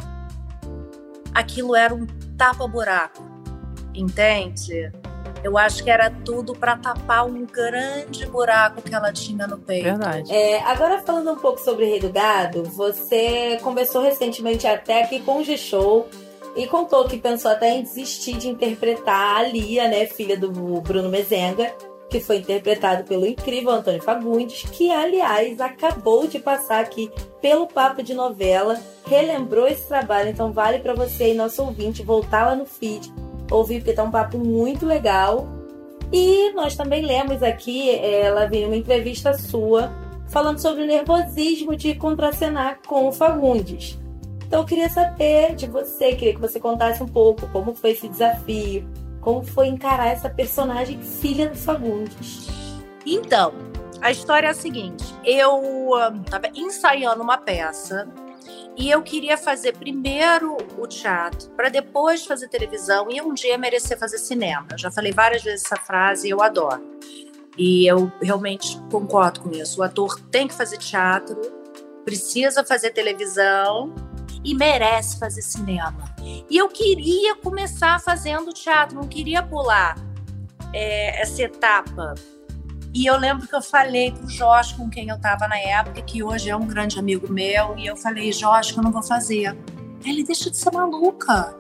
Aquilo era um tapa-buraco, entende? Eu acho que era tudo para tapar um grande buraco que ela tinha no peito. Verdade. É, agora falando um pouco sobre Rei do Gado, você conversou recentemente até aqui com o G-Show e contou que pensou até em desistir de interpretar a Lia, né, filha do Bruno Mezenga, que foi interpretado pelo incrível Antônio Fagundes, que aliás acabou de passar aqui pelo Papo de Novela, relembrou esse trabalho, então vale para você nosso ouvinte, voltar lá no feed, ouvir, porque tá um papo muito legal. E nós também lemos aqui, ela veio uma entrevista sua falando sobre o nervosismo de contracenar com o Fagundes. Então eu queria saber de você, queria que você contasse um pouco como foi esse desafio, como foi encarar essa personagem filha do Fagundes. Então, a história é a seguinte: eu estava ensaiando uma peça e eu queria fazer primeiro o teatro para depois fazer televisão e um dia merecer fazer cinema. Eu já falei várias vezes essa frase e eu adoro. E eu realmente concordo com isso. O ator tem que fazer teatro, precisa fazer televisão e merece fazer cinema. E eu queria começar fazendo teatro, não queria pular é, essa etapa. E eu lembro que eu falei pro Jorge, com quem eu estava na época, que hoje é um grande amigo meu, e eu falei, Jorge, que eu não vou fazer. Ele deixa de ser maluca.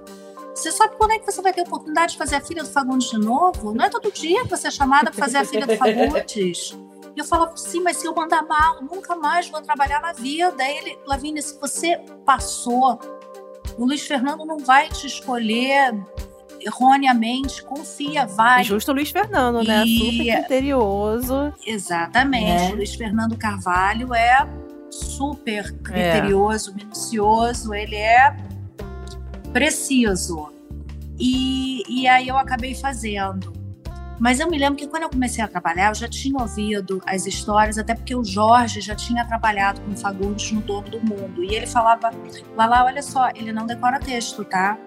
Você sabe quando é que você vai ter oportunidade de fazer a filha do Fagundes de novo? Não é todo dia que você é chamada para fazer a filha do Fagundes. E eu falava, sim, mas se eu mandar mal, nunca mais vou trabalhar na vida. Aí ele, Lavínia, se você passou, o Luiz Fernando não vai te escolher erroneamente, confia, vai. Justo o Luiz Fernando, né? E- Super criterioso. Exatamente. Né? O Luiz Fernando Carvalho é super criterioso, minucioso, ele é preciso. E, e aí eu acabei fazendo. Mas eu me lembro que quando eu comecei a trabalhar, eu já tinha ouvido as histórias, até porque o Jorge já tinha trabalhado com Fagundes no Dono do Mundo. E ele falava, Lala, olha só, ele não decora texto, tá?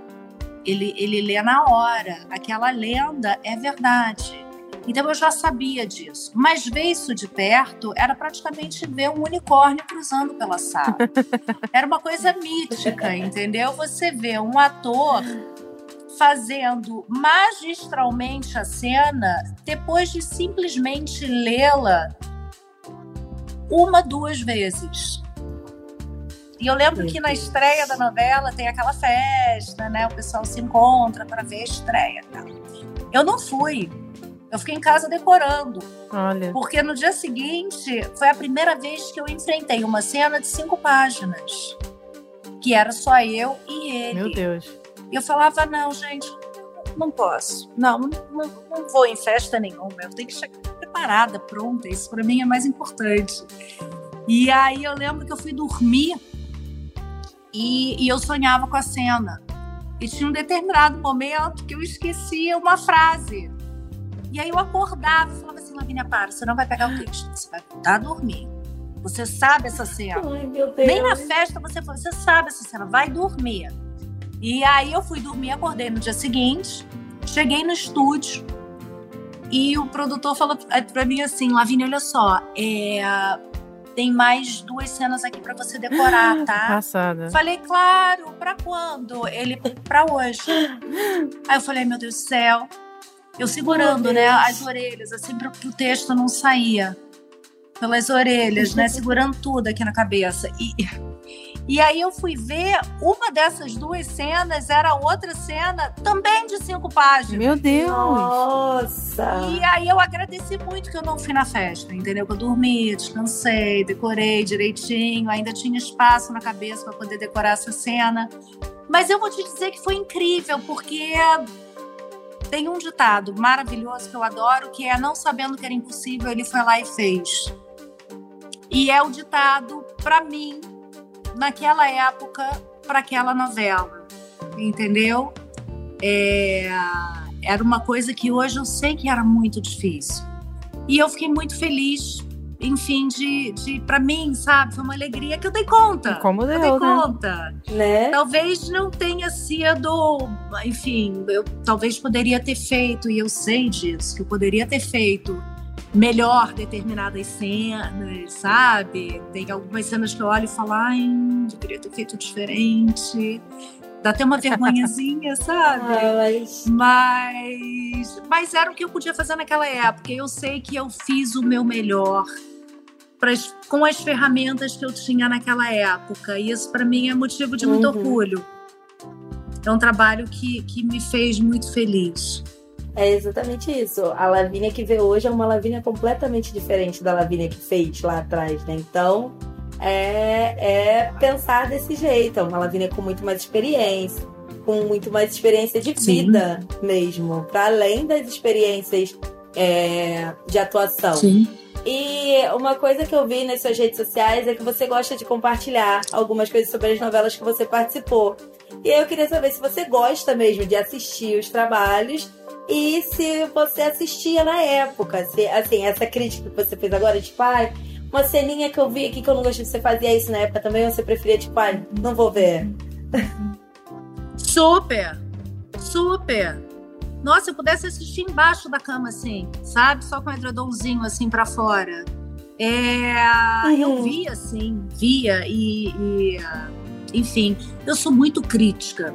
Ele, ele lê na hora. Aquela lenda é verdade. Então eu já sabia disso. Mas ver isso de perto era praticamente ver um unicórnio cruzando pela sala. Era uma coisa mítica, entendeu? Você vê um ator fazendo magistralmente a cena depois de simplesmente lê-la uma, duas vezes. E eu lembro que na estreia da novela tem aquela festa, né? O pessoal se encontra para ver a estreia. Tá? Eu não fui. Eu fiquei em casa decorando. Olha. Porque no dia seguinte foi a primeira vez que eu enfrentei uma cena de cinco páginas. Que era só eu e ele. Meu Deus. E eu falava, não, gente, não posso. Não, não, não, vou em festa nenhuma. Eu tenho que chegar preparada, pronta. Isso para mim é mais importante. E aí eu lembro que eu fui dormir e, e eu sonhava com a cena. E tinha um determinado momento que eu esquecia uma frase. E aí eu acordava e falava assim, Lavínia, para, você não vai pegar o texto, você vai voltar a dormir. Você sabe essa cena. Ai, meu Deus. Nem na festa você falou, você sabe essa cena, vai dormir. E aí eu fui dormir, acordei no dia seguinte, cheguei no estúdio e o produtor falou pra mim assim, Lavínia, olha só, é, tem mais duas cenas aqui para você decorar, tá? Passada. Falei, claro, pra quando? Ele, pra hoje. Aí eu falei, meu Deus do céu. Eu segurando, né, as orelhas, assim, pro, pro texto não saía. Pelas orelhas, né, segurando tudo aqui na cabeça. E, e aí eu fui ver, uma dessas duas cenas era outra cena também de cinco páginas. Meu Deus! Nossa! E aí eu agradeci muito que eu não fui na festa, entendeu? Que eu dormi, descansei, decorei direitinho, ainda tinha espaço na cabeça para poder decorar essa cena. Mas eu vou te dizer que foi incrível, porque tem um ditado maravilhoso que eu adoro, que é não sabendo que era impossível, ele foi lá e fez. E é o ditado, para mim, naquela época, para aquela novela, entendeu? É, era uma coisa que hoje eu sei que era muito difícil. E eu fiquei muito feliz, enfim, de, de para mim, sabe? Foi uma alegria que eu dei conta. Como deu, eu dei né? conta. Né? Talvez não tenha sido, enfim, eu talvez poderia ter feito, e eu sei disso, que eu poderia ter feito melhor determinadas cenas, sabe? Tem algumas cenas que eu olho e falo, ai, deveria ter feito diferente. Dá até uma vergonhazinha, sabe? Ah, mas... Mas, mas era o que eu podia fazer naquela época. Eu sei que eu fiz o meu melhor pras, com as ferramentas que eu tinha naquela época. E isso para mim é motivo de muito Uhum. orgulho. É um trabalho que, que me fez muito feliz. É exatamente isso. A Lavínia que vê hoje é uma Lavínia completamente diferente da Lavínia que fez lá atrás, né? Então, é, é pensar desse jeito. É uma Lavínia com muito mais experiência, com muito mais experiência de Sim. vida mesmo, para além das experiências é, de atuação. Sim. E uma coisa que eu vi nas suas redes sociais é que você gosta de compartilhar algumas coisas sobre as novelas que você participou. E aí eu queria saber se você gosta mesmo de assistir os trabalhos e se você assistia na época. Se, assim, essa crítica que você fez agora, tipo, ai, uma ceninha que eu vi aqui que eu não gostei, você fazia isso na época também, ou você preferia, tipo, ai, não vou ver. Super! Super! Nossa, se eu pudesse assistir embaixo da cama, assim, sabe? Só com o edredomzinho, assim, pra fora. É, Eu Uhum. via, assim, via e, e, Enfim, eu sou muito crítica.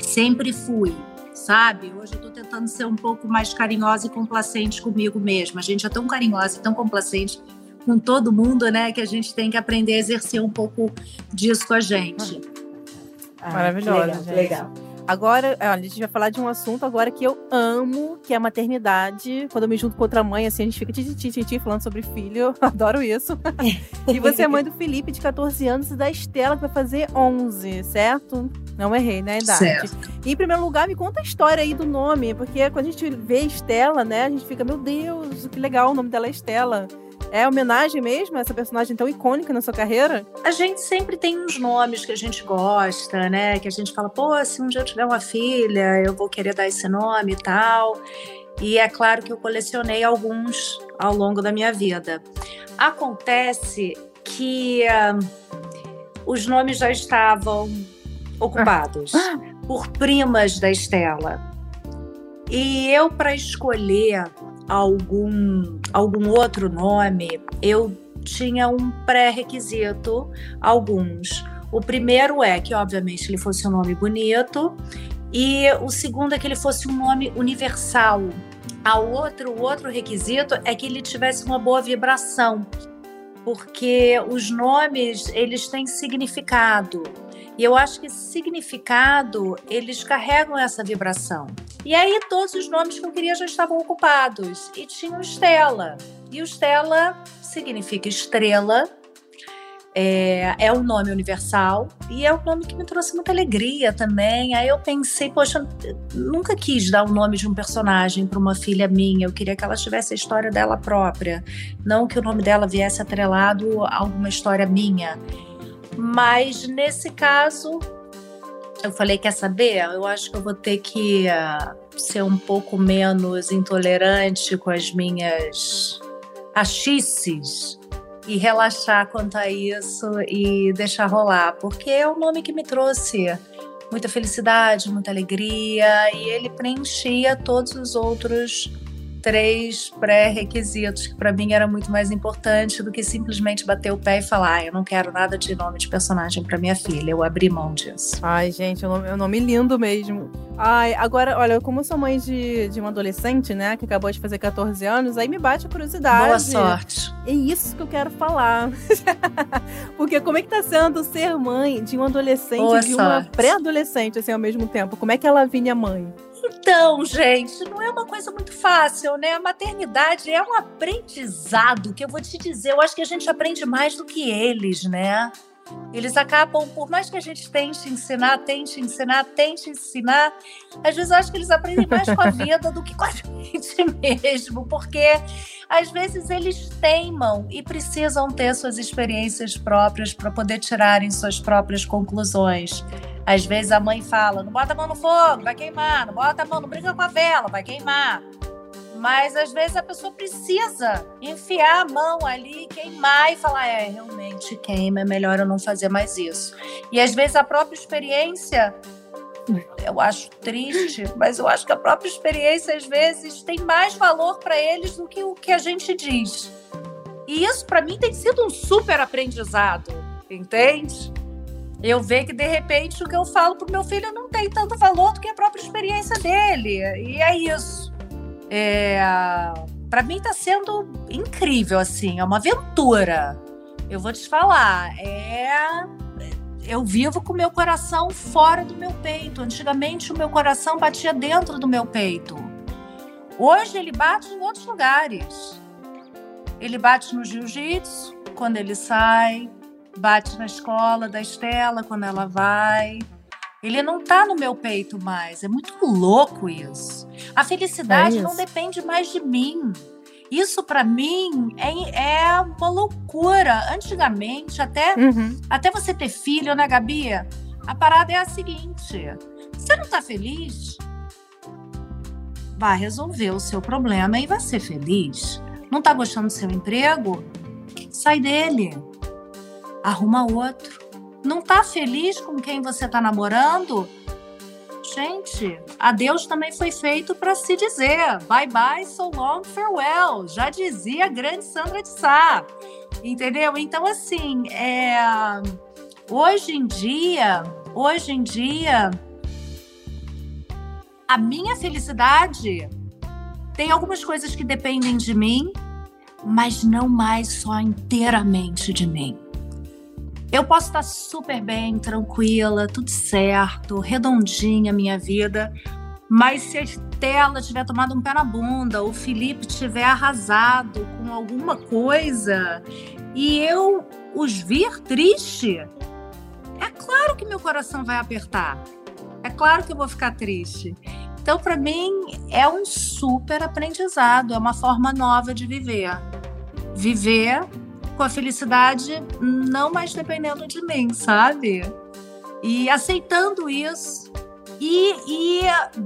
Sempre fui, sabe? Hoje eu tô tentando ser um pouco mais carinhosa e complacente comigo mesma. A gente é tão carinhosa e tão complacente com todo mundo, né? Que a gente tem que aprender a exercer um pouco disso com a gente. Ah, Maravilhosa, legal, gente. legal. Agora, olha, a gente vai falar de um assunto agora que eu amo, que é a maternidade. Quando eu me junto com outra mãe, assim, a gente fica titi, titi, titi, falando sobre filho. Adoro isso. e você é mãe do Felipe, de 14 anos, e da Estela, que vai fazer 11, certo? Não errei, né, idade. Certo. E, em primeiro lugar, me conta a história aí do nome, porque quando a gente vê Estela, né, a gente fica, meu Deus, que legal, o nome dela é Estela. É homenagem mesmo a essa personagem tão icônica na sua carreira? A gente sempre tem uns nomes que a gente gosta, né? Que a gente fala, pô, se um dia eu tiver uma filha, eu vou querer dar esse nome e tal. E é claro que eu colecionei alguns ao longo da minha vida. Acontece que ah, os nomes já estavam ocupados por primas da Estela. E eu, para escolher algum, algum outro nome, eu tinha um pré-requisito, alguns. O primeiro é que, obviamente, ele fosse um nome bonito, e o segundo é que ele fosse um nome universal. A outro, o outro requisito é que ele tivesse uma boa vibração, porque os nomes eles têm significado. E eu acho que significado eles carregam essa vibração. E aí todos os nomes que eu queria já estavam ocupados e tinha o Estela. E o Stella significa estrela, é, é um nome universal e é um nome que me trouxe muita alegria também. Aí eu pensei, poxa, nunca quis dar o nome de um personagem para uma filha minha. Eu queria que ela tivesse a história dela própria, não que o nome dela viesse atrelado a alguma história minha. Mas nesse caso, eu falei, quer saber? Eu acho que eu vou ter que uh, ser um pouco menos intolerante com as minhas achices e relaxar quanto a isso e deixar rolar, porque é o nome que me trouxe muita felicidade, muita alegria, e ele preenchia todos os outros três pré-requisitos, que para mim era muito mais importante do que simplesmente bater o pé e falar: ah, eu não quero nada de nome de personagem para minha filha. Eu abri mão disso. Ai, gente, é um nome lindo mesmo. Ai, agora, olha, como eu sou mãe de, de um adolescente, né, que acabou de fazer 14 anos, aí me bate a curiosidade. Boa sorte. É isso que eu quero falar. Porque como é que tá sendo ser mãe de um adolescente Boa e de uma pré-adolescente, assim, ao mesmo tempo? Como é que ela vinha mãe? Então, gente, não é uma coisa muito fácil, né? A maternidade é um aprendizado que eu vou te dizer, eu acho que a gente aprende mais do que eles, né? Eles acabam, por mais que a gente tente ensinar, tente ensinar, tente ensinar, às vezes eu acho que eles aprendem mais com a vida do que com a gente mesmo, porque às vezes eles teimam e precisam ter suas experiências próprias para poder tirarem suas próprias conclusões. Às vezes a mãe fala: não bota a mão no fogo, vai queimar, não bota a mão, não brinca com a vela, vai queimar. Mas às vezes a pessoa precisa enfiar a mão ali, queimar e falar: é, realmente queima, é melhor eu não fazer mais isso. E às vezes a própria experiência, eu acho triste, mas eu acho que a própria experiência às vezes tem mais valor para eles do que o que a gente diz. E isso para mim tem sido um super aprendizado, entende? eu ver que de repente o que eu falo pro meu filho não tem tanto valor do que a própria experiência dele. E é isso. É, para mim tá sendo incrível, assim, é uma aventura. Eu vou te falar, é. Eu vivo com o meu coração fora do meu peito. Antigamente o meu coração batia dentro do meu peito. Hoje ele bate em outros lugares. Ele bate no jiu-jitsu quando ele sai, bate na escola da Estela quando ela vai. Ele não tá no meu peito mais. É muito louco isso. A felicidade é isso. não depende mais de mim. Isso para mim é, é, uma loucura. Antigamente, até, uhum. até você ter filho, né, Gabi? A parada é a seguinte: você não tá feliz? Vai resolver o seu problema e vai ser feliz. Não tá gostando do seu emprego? Sai dele arruma outro. Não tá feliz com quem você tá namorando? Gente, adeus também foi feito para se dizer. Bye bye, so long, farewell. Já dizia a grande Sandra de Sá. Entendeu? Então, assim, é... hoje em dia, hoje em dia, a minha felicidade tem algumas coisas que dependem de mim, mas não mais só inteiramente de mim. Eu posso estar super bem, tranquila, tudo certo, redondinha a minha vida, mas se a Estela tiver tomado um pé na bunda, o Felipe tiver arrasado com alguma coisa e eu os vir triste, é claro que meu coração vai apertar. É claro que eu vou ficar triste. Então, para mim, é um super aprendizado, é uma forma nova de viver. Viver com a felicidade não mais dependendo de mim, sabe? E aceitando isso e, e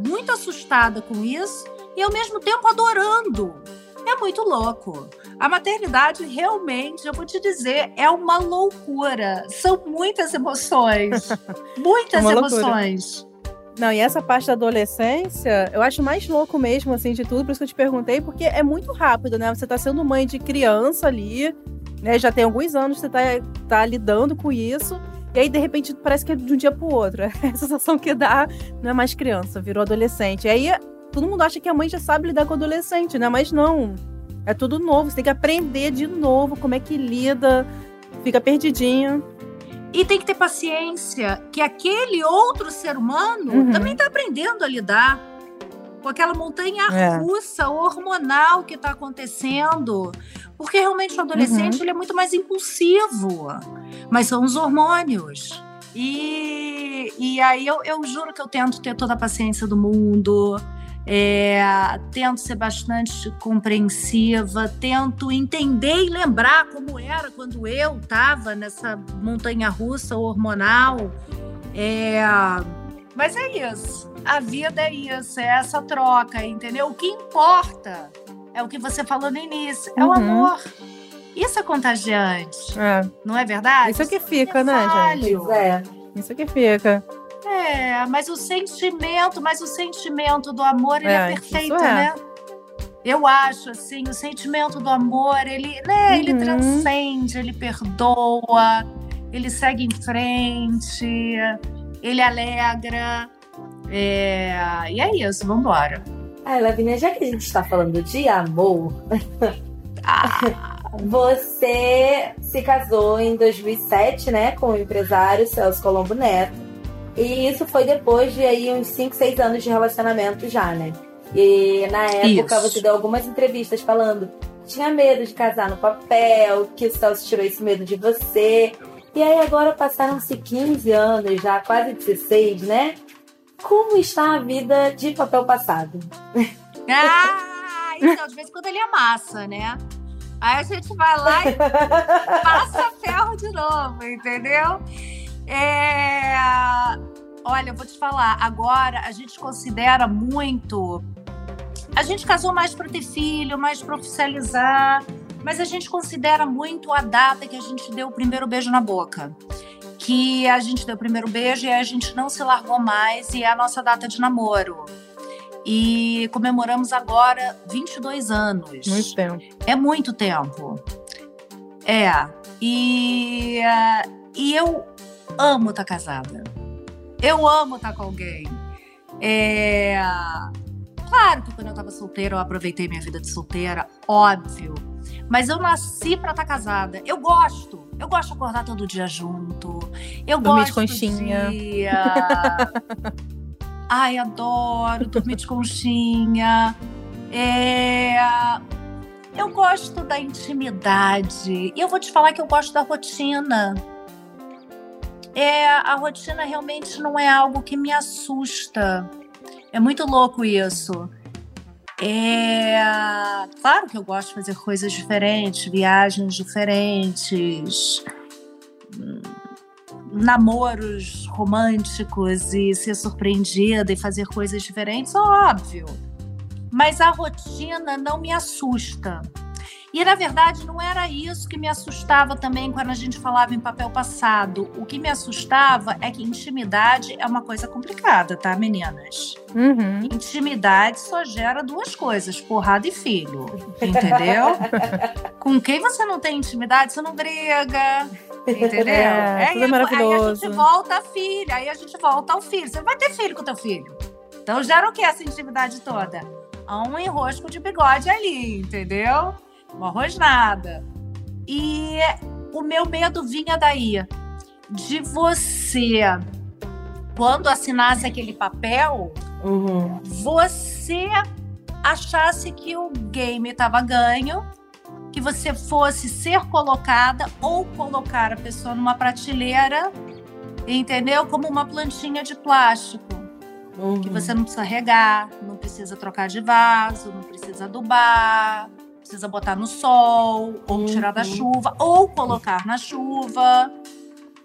muito assustada com isso e ao mesmo tempo adorando. É muito louco. A maternidade realmente, eu vou te dizer, é uma loucura. São muitas emoções. muitas é emoções. Loucura. Não, e essa parte da adolescência, eu acho mais louco mesmo, assim, de tudo, por isso que eu te perguntei, porque é muito rápido, né? Você tá sendo mãe de criança ali, né? Já tem alguns anos que você tá, tá lidando com isso. E aí, de repente, parece que é de um dia pro outro. É a sensação que dá, não é mais criança, virou adolescente. E aí, todo mundo acha que a mãe já sabe lidar com adolescente, né? Mas não. É tudo novo. Você tem que aprender de novo como é que lida, fica perdidinha. E tem que ter paciência, que aquele outro ser humano uhum. também está aprendendo a lidar com aquela montanha é. russa hormonal que está acontecendo. Porque realmente o adolescente uhum. ele é muito mais impulsivo. Mas são os hormônios. E, e aí eu, eu juro que eu tento ter toda a paciência do mundo. É, tento ser bastante compreensiva, tento entender e lembrar como era quando eu estava nessa montanha russa hormonal. É, mas é isso. A vida é isso, é essa troca, entendeu? O que importa é o que você falou no início, é uhum. o amor. Isso é contagiante. É. Não é verdade? Isso é que fica, né, gente? É. Isso é que fica. É, mas o sentimento, mas o sentimento do amor, ele é, é perfeito, é. né? Eu acho, assim, o sentimento do amor, ele, né, uhum. ele transcende, ele perdoa, ele segue em frente, ele alegra. É, e é isso, vamos embora. Ah, Lavínia, já que a gente está falando de amor, ah. você se casou em 2007, né, com o empresário Celso Colombo Neto. E isso foi depois de aí uns 5, 6 anos de relacionamento já, né? E na época Isso. você deu algumas entrevistas falando que tinha medo de casar no papel, que o Celso tirou esse medo de você. E aí agora passaram-se 15 anos, já quase 16, né? Como está a vida de papel passado? Ah, então, de vez em quando ele amassa, né? Aí a gente vai lá e passa ferro de novo, entendeu? É... Olha, eu vou te falar, agora a gente considera muito a gente casou mais para ter filho, mais para oficializar, mas a gente considera muito a data que a gente deu o primeiro beijo na boca. Que a gente deu o primeiro beijo e a gente não se largou mais, e é a nossa data de namoro. E comemoramos agora 22 anos. Muito tempo. É muito tempo. É. E, e eu amo estar tá casada. Eu amo estar tá com alguém. É Claro que quando eu tava solteira, eu aproveitei minha vida de solteira, óbvio. Mas eu nasci pra estar tá casada. Eu gosto. Eu gosto de acordar todo dia junto. Eu dormir gosto de conchinha. De... Ai, adoro dormir de conchinha. É... Eu gosto da intimidade. E eu vou te falar que eu gosto da rotina. É, a rotina realmente não é algo que me assusta. É muito louco isso. É claro que eu gosto de fazer coisas diferentes, viagens diferentes, namoros românticos e ser surpreendida e fazer coisas diferentes, óbvio. Mas a rotina não me assusta. E na verdade não era isso que me assustava também quando a gente falava em papel passado. O que me assustava é que intimidade é uma coisa complicada, tá, meninas? Uhum. Intimidade só gera duas coisas: porrada e filho. Entendeu? Com quem você não tem intimidade, você não briga. Entendeu? É, é, é maravilhoso. Aí a gente volta a filho, aí a gente volta ao filho. Você vai ter filho com teu filho. Então gera o que essa intimidade toda? Há um enrosco de bigode ali, entendeu? Uma rosnada. E o meu medo vinha daí, de você, quando assinasse aquele papel, uhum. você achasse que o game estava ganho, que você fosse ser colocada ou colocar a pessoa numa prateleira, entendeu? Como uma plantinha de plástico. Uhum. Que você não precisa regar, não precisa trocar de vaso, não precisa adubar, precisa botar no sol, ou uhum. tirar da chuva, ou colocar na chuva.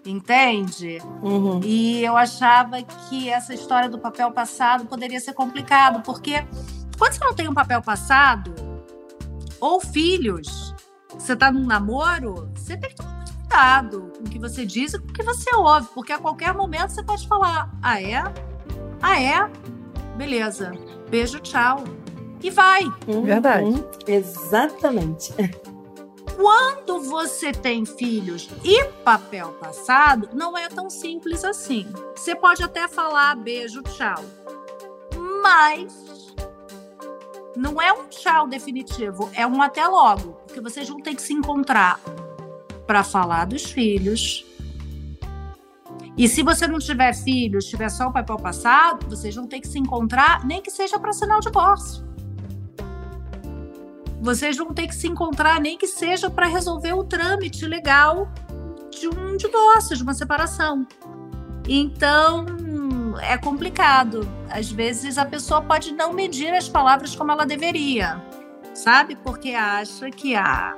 Entende? Uhum. E eu achava que essa história do papel passado poderia ser complicado, porque quando você não tem um papel passado, ou filhos, você tá num namoro, você tem que tomar muito cuidado com o que você diz e com o que você ouve, porque a qualquer momento você pode falar: ah, é? Ah, é? Beleza. Beijo, tchau e vai. Uhum. Verdade. Exatamente. Quando você tem filhos e papel passado, não é tão simples assim. Você pode até falar beijo, tchau. Mas não é um tchau definitivo, é um até logo, porque vocês vão ter que se encontrar para falar dos filhos. E se você não tiver filhos, tiver só o papel passado, vocês vão ter que se encontrar, nem que seja para assinar o divórcio vocês vão ter que se encontrar, nem que seja para resolver o trâmite legal de um divórcio, de uma separação. Então, é complicado. Às vezes a pessoa pode não medir as palavras como ela deveria, sabe? Porque acha que ah,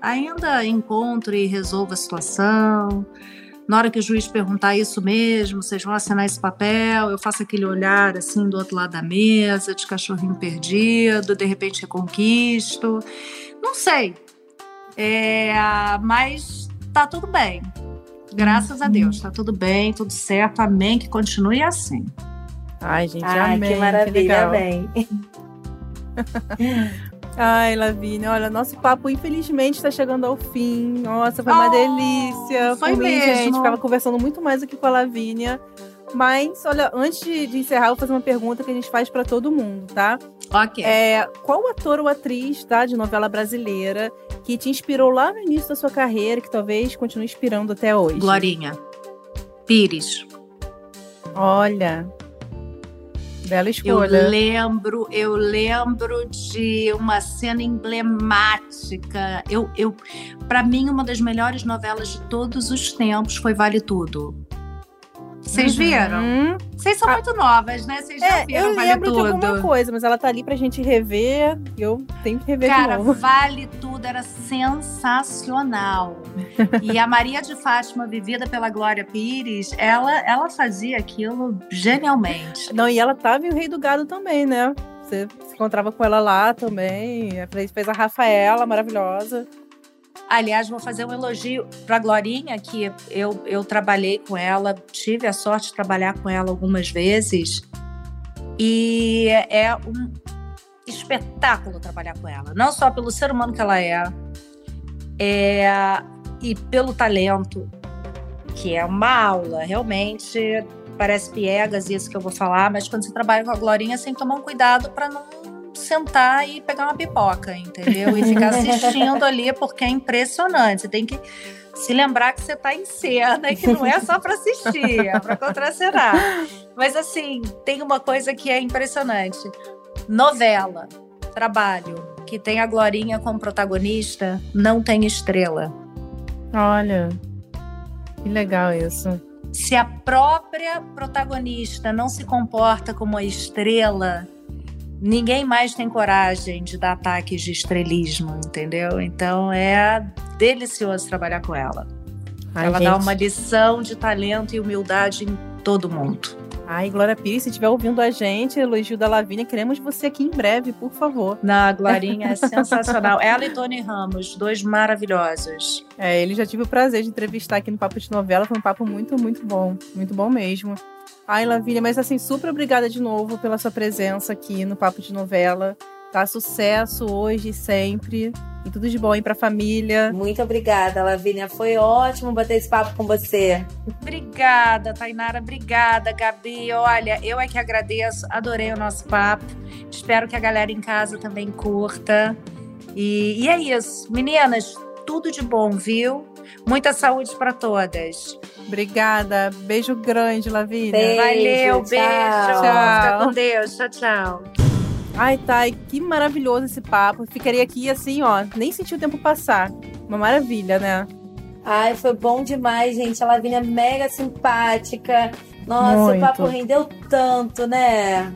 ainda encontro e resolvo a situação na hora que o juiz perguntar isso mesmo, vocês vão assinar esse papel, eu faço aquele olhar assim do outro lado da mesa, de cachorrinho perdido, de repente reconquisto. Não sei. É, mas tá tudo bem. Graças a Deus, tá tudo bem, tudo certo. Amém, que continue assim. Ai, gente, Ai, amém. que maravilha, amém. Ai, Lavínia, olha, nosso papo infelizmente está chegando ao fim. Nossa, foi uma Oh, delícia. foi Por mim, mesmo. gente, ficava conversando muito mais aqui com a Lavínia. Mas, olha, antes de, de encerrar, eu vou fazer uma pergunta que a gente faz para todo mundo, tá? Ok. É, qual ator ou atriz, tá, de novela brasileira que te inspirou lá no início da sua carreira, que talvez continue inspirando até hoje? Glorinha. Pires. Olha, bela Eu escolha. lembro, eu lembro de uma cena emblemática. Eu, eu, para mim, uma das melhores novelas de todos os tempos foi Vale Tudo. Vocês viram? Uhum. Vocês são Ah. muito novas, né? Vocês já É, viram eu Vale lembro de Tudo? alguma coisa, mas ela tá ali pra gente rever. e Eu tenho que rever Cara, de novo. Vale Tudo era sensacional. e a Maria de Fátima, vivida pela Glória Pires, ela, ela fazia aquilo genialmente. Não, e ela tava em O Rei do Gado também, né? Você se encontrava com ela lá também. Fez a Rafaela, maravilhosa. Aliás, vou fazer um elogio para Glorinha, que eu, eu trabalhei com ela, tive a sorte de trabalhar com ela algumas vezes. E é um espetáculo trabalhar com ela. Não só pelo ser humano que ela é, é e pelo talento, que é uma aula, realmente. Parece piegas isso que eu vou falar, mas quando você trabalha com a Glorinha, tem que tomar um cuidado para não sentar e pegar uma pipoca, entendeu? E ficar assistindo ali, porque é impressionante. Você tem que se lembrar que você está em cena e que não é só para assistir, é para contracenar. Mas assim, tem uma coisa que é impressionante. Novela, trabalho, que tem a Glorinha como protagonista, não tem estrela. Olha, que legal isso. Se a própria protagonista não se comporta como a estrela, ninguém mais tem coragem de dar ataques de estrelismo, entendeu? Então é delicioso trabalhar com ela. Ai, ela gente. dá uma lição de talento e humildade em todo mundo. Ai, Glória Pires, se estiver ouvindo a gente, elogio da Lavínia, queremos você aqui em breve, por favor. Na Glorinha é sensacional. Ela e Tony Ramos, dois maravilhosos. É, ele já tive o prazer de entrevistar aqui no Papo de Novela, foi um papo muito, muito bom. Muito bom mesmo. Ai, Lavínia, mas assim, super obrigada de novo pela sua presença aqui no Papo de Novela. Tá sucesso hoje e sempre. E tudo de bom aí pra família. Muito obrigada, Lavínia. Foi ótimo bater esse papo com você. Obrigada, Tainara. Obrigada, Gabi. Olha, eu é que agradeço. Adorei o nosso papo. Espero que a galera em casa também curta. E, e é isso. Meninas, tudo de bom, viu? Muita saúde para todas. Obrigada. Beijo grande, Lavínia. Beijo. Valeu, tchau. beijo. Tchau. Fica com Deus. Tchau, tchau. Ai, Thay, que maravilhoso esse papo. Ficaria aqui assim, ó, nem senti o tempo passar. Uma maravilha, né? Ai, foi bom demais, gente. A Lavínia é mega simpática. Nossa, Muito. o papo rendeu tanto, né?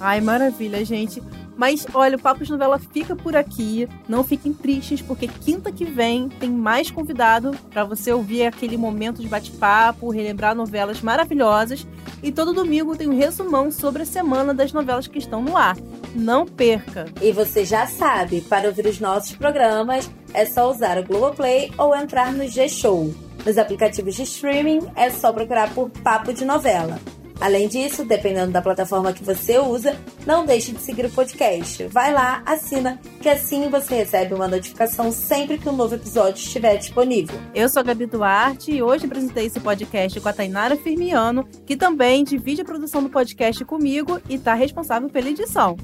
Ai, maravilha, gente. Mas olha, o Papo de Novela fica por aqui. Não fiquem tristes, porque quinta que vem tem mais convidado para você ouvir aquele momento de bate-papo, relembrar novelas maravilhosas. E todo domingo tem um resumão sobre a semana das novelas que estão no ar. Não perca! E você já sabe, para ouvir os nossos programas é só usar o Globoplay ou entrar no G-Show. Nos aplicativos de streaming é só procurar por Papo de Novela. Além disso, dependendo da plataforma que você usa, não deixe de seguir o podcast. Vai lá, assina, que assim você recebe uma notificação sempre que um novo episódio estiver disponível. Eu sou a Gabi Duarte e hoje apresentei esse podcast com a Tainara Firmiano, que também divide a produção do podcast comigo e está responsável pela edição.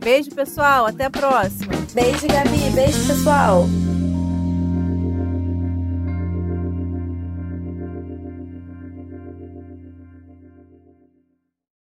Beijo, pessoal. Até a próxima. Beijo, Gabi. Beijo, pessoal.